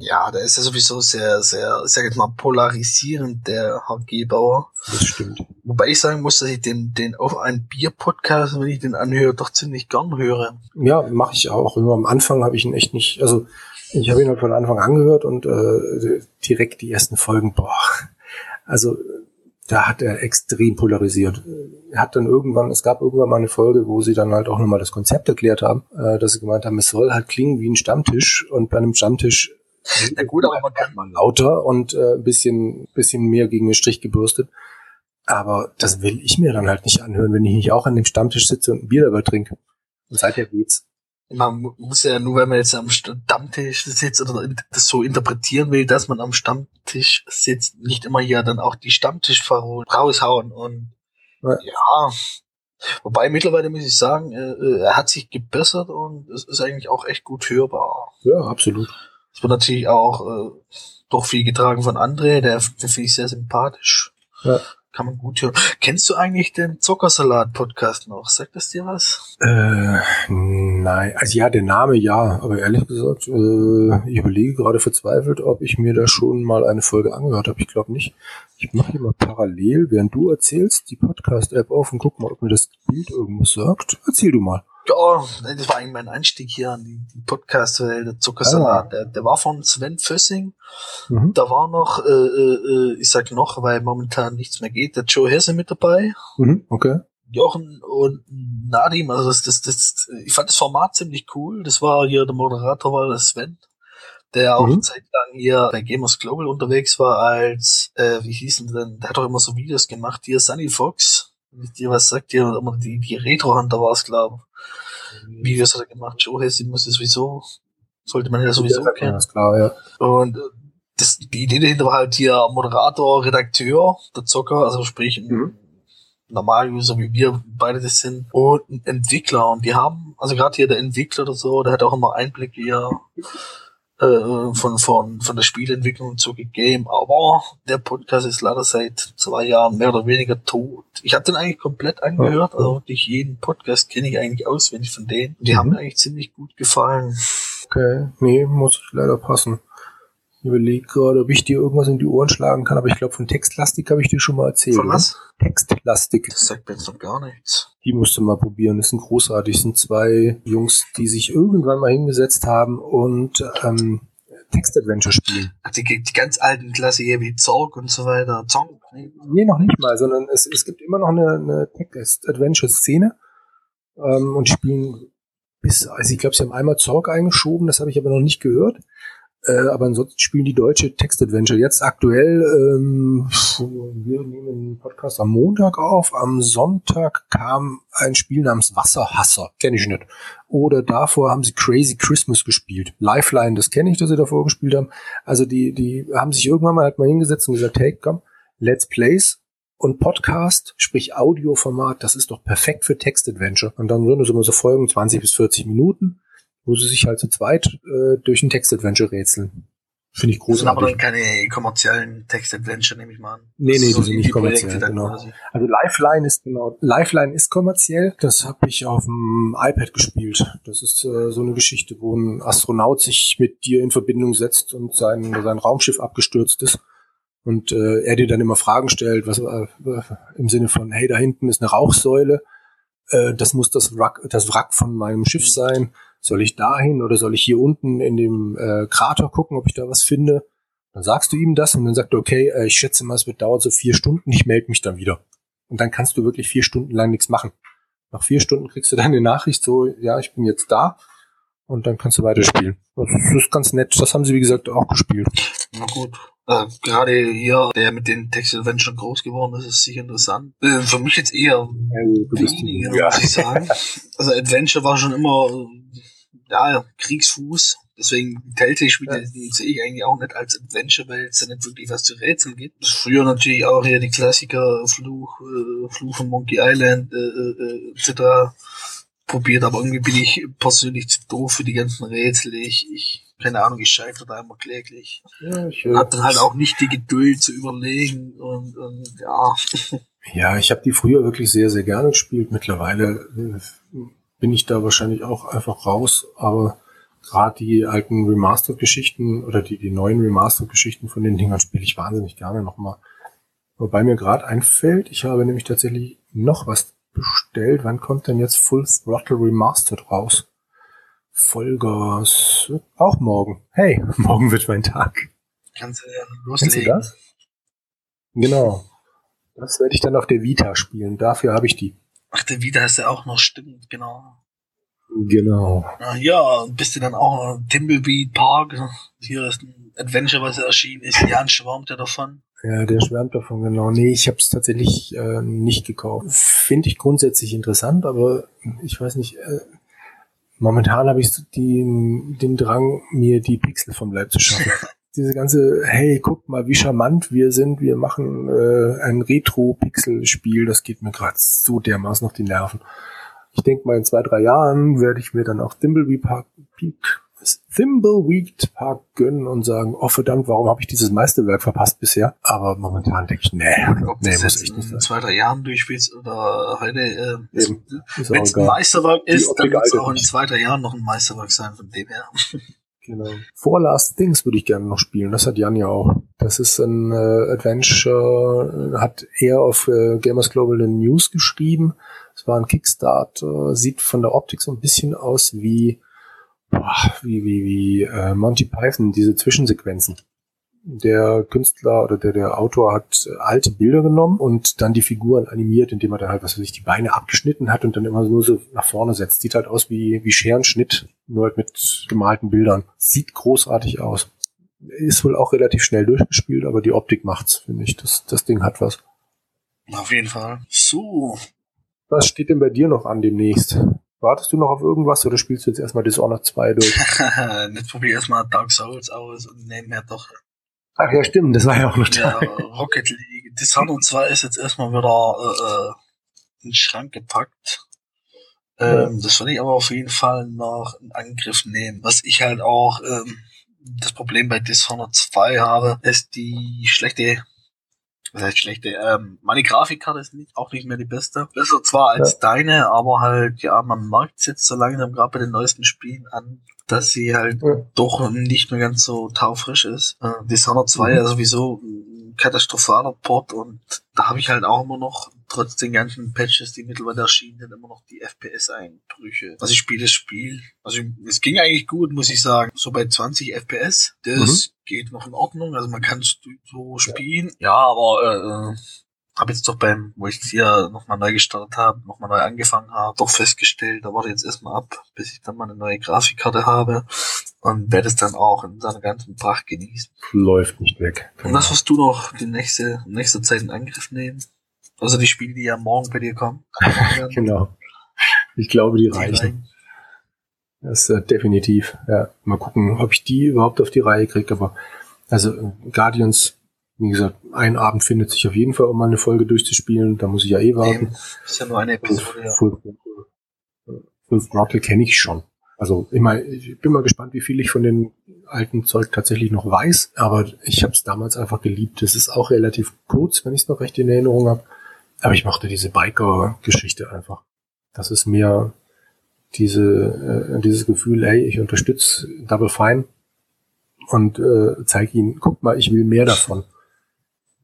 Ja, der ist ja sowieso sehr, sehr, sag ich mal, polarisierend, der HG Bauer. Das stimmt. Wobei ich sagen muss, dass ich den, den auf ein Bier-Podcast, wenn ich den anhöre, doch ziemlich gern höre. Ja, mache ich auch. Immer am Anfang habe ich ihn echt nicht, also ich habe ihn halt von Anfang an gehört und äh, direkt die ersten Folgen, boah. Also da hat er extrem polarisiert. Er hat dann irgendwann, es gab irgendwann mal eine Folge, wo sie dann halt auch nochmal das Konzept erklärt haben, äh, dass sie gemeint haben, es soll halt klingen wie ein Stammtisch und bei einem Stammtisch [laughs] na gut, aber man kann mal lauter und äh, ein bisschen, bisschen mehr gegen den Strich gebürstet. Aber das will ich mir dann halt nicht anhören, wenn ich nicht auch an dem Stammtisch sitze und ein Bier dabei trinke. Und seither geht's. Man muss ja nur, wenn man jetzt am Stammtisch sitzt oder das so interpretieren will, dass man am Stammtisch sitzt, nicht immer hier dann auch die Stammtischfrau raushauen und ja. ja. Wobei mittlerweile muss ich sagen, äh, er hat sich gebessert und es ist eigentlich auch echt gut hörbar. Ja, absolut. Es wird natürlich auch äh, doch viel getragen von André, der, der finde ich sehr sympathisch. Ja. Kann man gut hören. Kennst du eigentlich den Zuckersalat-Podcast noch? Sagt das dir was? Äh, nein, also ja, der Name ja, aber ehrlich gesagt, äh, ich überlege gerade verzweifelt, ob ich mir da schon mal eine Folge angehört habe. Ich glaube nicht. Ich mache hier mal parallel, während du erzählst, die Podcast-App auf und guck mal, ob mir das Bild irgendwas sagt. Erzähl du mal. Ja, das war eigentlich mein Einstieg hier an die, die Podcast-Welt, der Zuckersalat. Ah. Der, der war von Sven Fössing. Mhm. Da war noch, äh, äh, ich sag noch, weil momentan nichts mehr geht, der Joe Hesse mit dabei. Mhm, okay. Jochen und Nadim, also das, das, das, ich fand das Format ziemlich cool. Das war hier, der Moderator war der Sven, der auch mhm. zeitlang hier bei Gamers Global unterwegs war als, äh, wie hießen denn, der hat doch immer so Videos gemacht, hier Sunny Fox, dir was sagt, hier, die, die Retro-Hunter war es, glaube Videos hat er gemacht. Joe Hesse muss ja sowieso, sollte man ja sowieso ja, kennen. Ist klar, ja. Und äh, das, die Idee dahinter war halt hier Moderator, Redakteur, der Zocker, also sprich ein mhm. Normal-User, wie wir beide das sind, und ein Entwickler. Und die haben, also gerade hier der Entwickler oder so, der hat auch immer Einblick hier äh, von, von, von der Spielentwicklung zugegeben, aber der Podcast ist leider seit zwei Jahren mehr oder weniger tot. Ich habe den eigentlich komplett angehört, also wirklich jeden Podcast kenne ich eigentlich auswendig von denen. Die haben mir eigentlich ziemlich gut gefallen. Okay, nee, muss leider passen. Ich überlege gerade, ob ich dir irgendwas in die Ohren schlagen kann, aber ich glaube, von Textlastik habe ich dir schon mal erzählt. Von was? Textlastik. Das sagt mir jetzt noch gar nichts. Die musst du mal probieren. Das sind großartig. Das sind zwei Jungs, die sich irgendwann mal hingesetzt haben und ähm, Textadventure spielen. Ach, die, die ganz alten Klassiker wie Zorg und so weiter. Zorg? Nee, noch nicht mal, sondern es, es gibt immer noch eine, eine Text-Adventure-Szene ähm, und die spielen bis, also ich glaube, sie haben einmal Zorg eingeschoben, das habe ich aber noch nicht gehört. Äh, aber ansonsten spielen die deutsche Text-Adventure. Jetzt aktuell, ähm, wir nehmen den Podcast am Montag auf. Am Sonntag kam ein Spiel namens Wasserhasser. Kenne ich nicht. Oder davor haben sie Crazy Christmas gespielt. Lifeline, das kenne ich, dass sie davor gespielt haben. Also die, die haben sich irgendwann mal halt mal hingesetzt und gesagt, hey, komm, Let's Plays und Podcast, sprich Audioformat, das ist doch perfekt für Text-Adventure. Und dann sind es immer so Folgen, 20 bis 40 Minuten, wo sie sich halt zu zweit äh, durch ein Text-Adventure rätseln. Finde ich Das sind aber großartig. dann keine kommerziellen Text-Adventure, nehme ich mal an. Nee, nee, Das die sind nicht kommerziell, genau. Also Lifeline ist genau, Lifeline ist kommerziell. Das habe ich auf dem iPad gespielt. Das ist äh, so eine Geschichte, wo ein Astronaut sich mit dir in Verbindung setzt und sein, sein Raumschiff abgestürzt ist. Und äh, er dir dann immer Fragen stellt, was äh, im Sinne von, hey, da hinten ist eine Rauchsäule, äh, das muss das Wrack, das Wrack von meinem Schiff sein. Soll ich dahin oder soll ich hier unten in dem äh, Krater gucken, ob ich da was finde? Dann sagst du ihm das und dann sagt er, okay, äh, ich schätze mal, es wird dauern so vier Stunden, ich melde mich dann wieder. Und dann kannst du wirklich vier Stunden lang nichts machen. Nach vier Stunden kriegst du dann eine Nachricht, so, ja, ich bin jetzt da. Und dann kannst du weiterspielen. Das ist, das ist ganz nett. Das haben sie, wie gesagt, auch gespielt. Na gut. Äh, Gerade hier, der mit den Text-Adventure groß geworden ist, ist sicher interessant. Äh, für mich jetzt eher weniger, ja. muss ich sagen. [laughs] Also Adventure war schon immer, ja, Kriegsfuß. Deswegen Telltale-Spiele die sehe ich eigentlich auch nicht als Adventure, weil es da nicht wirklich was zu rätseln gibt. Früher natürlich auch hier die Klassiker Fluch, äh, Fluch von Monkey Island, äh, äh, etc. probiert, aber irgendwie bin ich persönlich zu doof für die ganzen Rätsel. Ich, ich keine Ahnung, ich scheitere da immer kläglich. Ja, ich, äh, Hab dann halt auch nicht die Geduld zu überlegen und, und ja. [laughs] Ja, ich habe die früher wirklich sehr, sehr gerne gespielt. Mittlerweile äh, bin ich da wahrscheinlich auch einfach raus, aber gerade die alten Remastered-Geschichten oder die, die neuen Remastered-Geschichten von den Dingern spiele ich wahnsinnig gerne nochmal. Wobei mir gerade einfällt, ich habe nämlich tatsächlich noch was bestellt. Wann kommt denn jetzt Full Throttle Remastered raus? Vollgas. Auch morgen. Hey, [laughs] morgen wird mein Tag. Kannst du ja Kennst du loslegen. das? Genau. Das werde ich dann auf der Vita spielen. Dafür habe ich die. Ach, der Wieder hast du auch noch, stimmt, genau. Genau. Ja, ja, bist du dann auch noch Timbleweed Park. Hier ist ein Adventure, was erschienen ist. Jan schwärmt ja davon. Ja, der schwärmt davon, genau. Nee, ich habe es tatsächlich äh, nicht gekauft. Finde ich grundsätzlich interessant, aber ich weiß nicht, äh, momentan habe ich so den, den Drang, mir die Pixel vom Leib zu schaffen. [laughs] Diese ganze, hey, guck mal, wie charmant wir sind, wir machen äh, ein Retro-Pixel-Spiel, das geht mir gerade so dermaßen auf die Nerven. Ich denke mal, in zwei, drei Jahren werde ich mir dann auch Thimbleweed Park, Thimbleweed Park gönnen und sagen, oh verdammt, warum habe ich dieses Meisterwerk verpasst bisher? Aber momentan denke ich, nee, Ob nee, das muss echt nicht in zwei, drei Jahren durchspielst oder heute. Äh, Wenn es ein. Meisterwerk ist, dann wird es auch in zwei, drei Jahren noch ein Meisterwerk sein, von dem her. [laughs] Genau. For Last Things würde ich gerne noch spielen. Das hat Jan ja auch. Das ist ein äh, Adventure, äh, hat er auf äh, Gamers Global News geschrieben. Es war ein Kickstart, sieht von der Optik so ein bisschen aus wie boah, wie wie wie äh, Monty Python diese Zwischensequenzen. Der Künstler oder der der Autor hat äh, alte Bilder genommen und dann die Figuren animiert, indem er dann halt was weiß ich die Beine abgeschnitten hat und dann immer nur so nach vorne setzt. Sieht halt aus wie wie Scherenschnitt, nur halt mit gemalten Bildern. Sieht großartig aus. Ist wohl auch relativ schnell durchgespielt, aber die Optik macht's, finde ich. Das das Ding hat was. Auf jeden Fall. So. Was steht denn bei dir noch an demnächst? Wartest du noch auf irgendwas oder spielst du jetzt erstmal Dishonored 2 durch? [laughs] Jetzt probiere ich erstmal Dark Souls aus und nehme mir doch Ach ja, stimmt, das war ja auch noch ja, da. Rocket League. Dishonored 2 ist jetzt erstmal wieder äh, äh, in den Schrank gepackt. Ähm, Das werde ich aber auf jeden Fall noch in Angriff nehmen. Was ich halt auch ähm, das Problem bei Dishonored 2 habe, ist die schlechte das heißt schlechte. Ähm, meine Grafikkarte ist nicht, auch nicht mehr die beste. Besser zwar als ja. deine, aber halt, ja, man merkt jetzt so langsam gerade bei den neuesten Spielen an, dass sie halt ja. doch nicht mehr ganz so taufrisch ist. Äh, Dishonored 2 mhm. ja sowieso ein katastrophaler Port und da habe ich halt auch immer noch trotz den ganzen Patches, die mittlerweile erschienen sind, immer noch die FPS-Einbrüche. Also ich spiele das Spiel, also es ging eigentlich gut, muss ich sagen. So bei 20 FPS, das mhm. geht noch in Ordnung, also man kann so spielen. Ja, aber äh, habe jetzt doch beim, wo ich hier nochmal neu gestartet habe, nochmal neu angefangen habe, doch festgestellt, da warte jetzt erstmal ab, bis ich dann mal eine neue Grafikkarte habe und werde es dann auch in seiner ganzen Pracht genießen. Läuft nicht weg. Und was wirst du noch die nächste, nächste Zeit in Angriff nehmen? Also die Spiele, die ja morgen bei dir kommen. [laughs] genau. Ich glaube, die, die reichen. reichen. Das ist äh, definitiv. Ja, mal gucken, ob ich die überhaupt auf die Reihe kriege. Aber also äh, Guardians, wie gesagt, ein Abend findet sich auf jeden Fall, um mal eine Folge durchzuspielen. Da muss ich ja eh warten. Eben. Ist ja nur eine Episode. Ja. Full, Full Throttle kenne ich schon. Also ich, mein, ich bin mal gespannt, wie viel ich von den alten Zeug tatsächlich noch weiß, aber ich habe es damals einfach geliebt. Es ist auch relativ kurz, wenn ich es noch recht in Erinnerung habe. Aber ich mochte diese Biker-Geschichte einfach. Das ist mir diese, äh, dieses Gefühl, ey, ich unterstütze Double Fine und äh, zeige ihnen, guck mal, ich will mehr davon.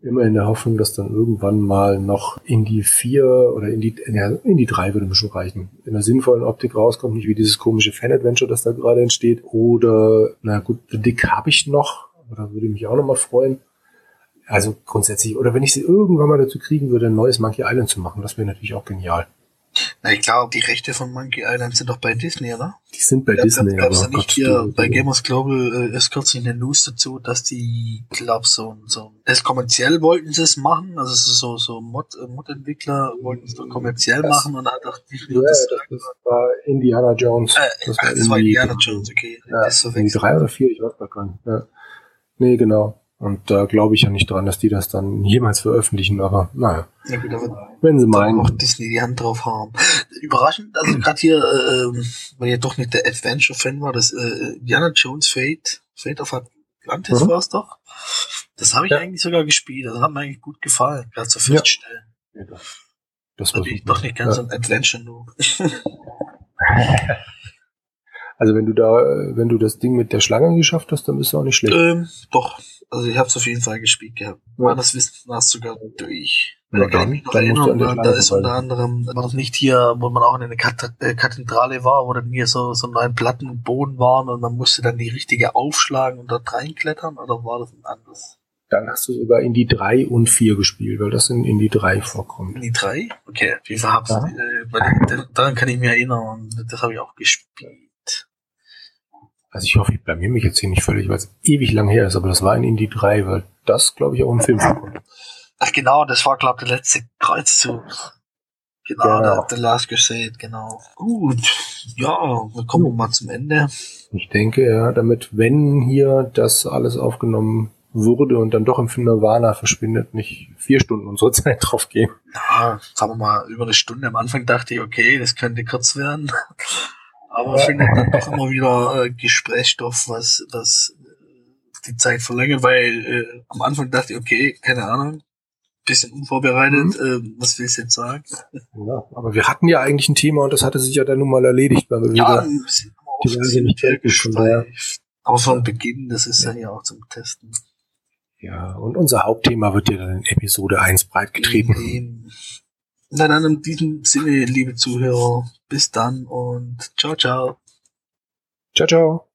Immer in der Hoffnung, dass dann irgendwann mal noch in die vier oder in die, ja, in die drei würde mir schon reichen. In einer sinnvollen Optik rauskommt, nicht wie dieses komische Fan-Adventure, das da gerade entsteht. Oder, na gut, The Dick habe ich noch, da würde ich mich auch noch mal freuen. Also grundsätzlich, oder wenn ich sie irgendwann mal dazu kriegen würde, ein neues Monkey Island zu machen, das wäre natürlich auch genial. Na, ich glaube, die Rechte von Monkey Island sind doch bei Disney, oder? Die sind bei ja, Disney. Gab es ja nicht Gott, hier du, bei Gamers Global äh, ist kürzlich eine News dazu, dass die, glaube so, so das kommerziell wollten sie es machen, also so so Mod, äh, Mod-Entwickler wollten es doch kommerziell das, machen und hat auch Disney ja, das, das war Indiana Jones. Äh, das, war, ach, das war Indiana Jones, okay. Ja, das so drei oder vier, ich weiß gar nicht. Ja. Nee, genau. Und da glaube ich ja nicht dran, dass die das dann jemals veröffentlichen, aber naja. Ja gut, wenn sie meinen. auch Disney die Hand drauf haben. Überraschend, also [clears throat] gerade hier, äh, weil ihr doch nicht der Adventure-Fan war, das äh, Indiana Jones Fate, Fate of Atlantis mhm. war es doch. Das habe ich ja. eigentlich sogar gespielt, das hat mir eigentlich gut gefallen, gerade zu feststellen. Ja. ja. Das war ich doch nicht ganz ja. ein Adventure nur. [laughs] also wenn du da, wenn du das Ding mit der Schlange geschafft hast, dann bist du auch nicht schlecht. Ähm, doch, also ich habe es auf jeden Fall gespielt gehabt. Ja. War das Wissen war sogar durch. Ja, kann mich noch erinnern, da ist unter anderem, war das nicht hier, wo man auch in einer äh, Kathedrale war, wo dann hier so, so neun Platten und Boden waren und man musste dann die richtige aufschlagen und dort reinklettern, oder war das ein anderes? Dann hast du sogar in die drei und vier gespielt, weil das in, in die drei vorkommt. In die drei? Okay. Wie hab's, ja. äh, daran kann ich mich erinnern, das habe ich auch gespielt. Also ich hoffe, ich blamier mich jetzt hier nicht völlig, weil es ewig lang her ist, aber das war in Indie 3, weil das, glaube ich, auch im Film vorkommt. Ach genau, das war, glaube ich, der letzte Kreuzzug. Genau, ja. der, der Last Crusade, genau. Gut, ja, wir kommen hm. mal zum Ende. Ich denke, ja, damit, wenn hier das alles aufgenommen wurde und dann doch im Film Nirvana verschwindet, nicht vier Stunden unsere [laughs] Zeit drauf gehen. Ja, sagen wir mal, über eine Stunde. Am Anfang dachte ich, okay, das könnte kurz werden. Aber findet dann doch immer wieder äh, Gesprächsstoff, was, was die Zeit verlängert, weil äh, am Anfang dachte ich, okay, keine Ahnung, bisschen unvorbereitet, mhm. äh, was willst du jetzt sagen? Ja, aber wir hatten ja eigentlich ein Thema und das hatte sich ja dann nun mal erledigt, weil wir ja, wieder die nicht fertig Aber von Beginn, das ist ja. dann ja auch zum Testen. Ja, und unser Hauptthema wird ja dann in Episode 1 breitgetreten. Na dann in diesem Sinne, liebe Zuhörer, bis dann und ciao, ciao. Ciao, ciao.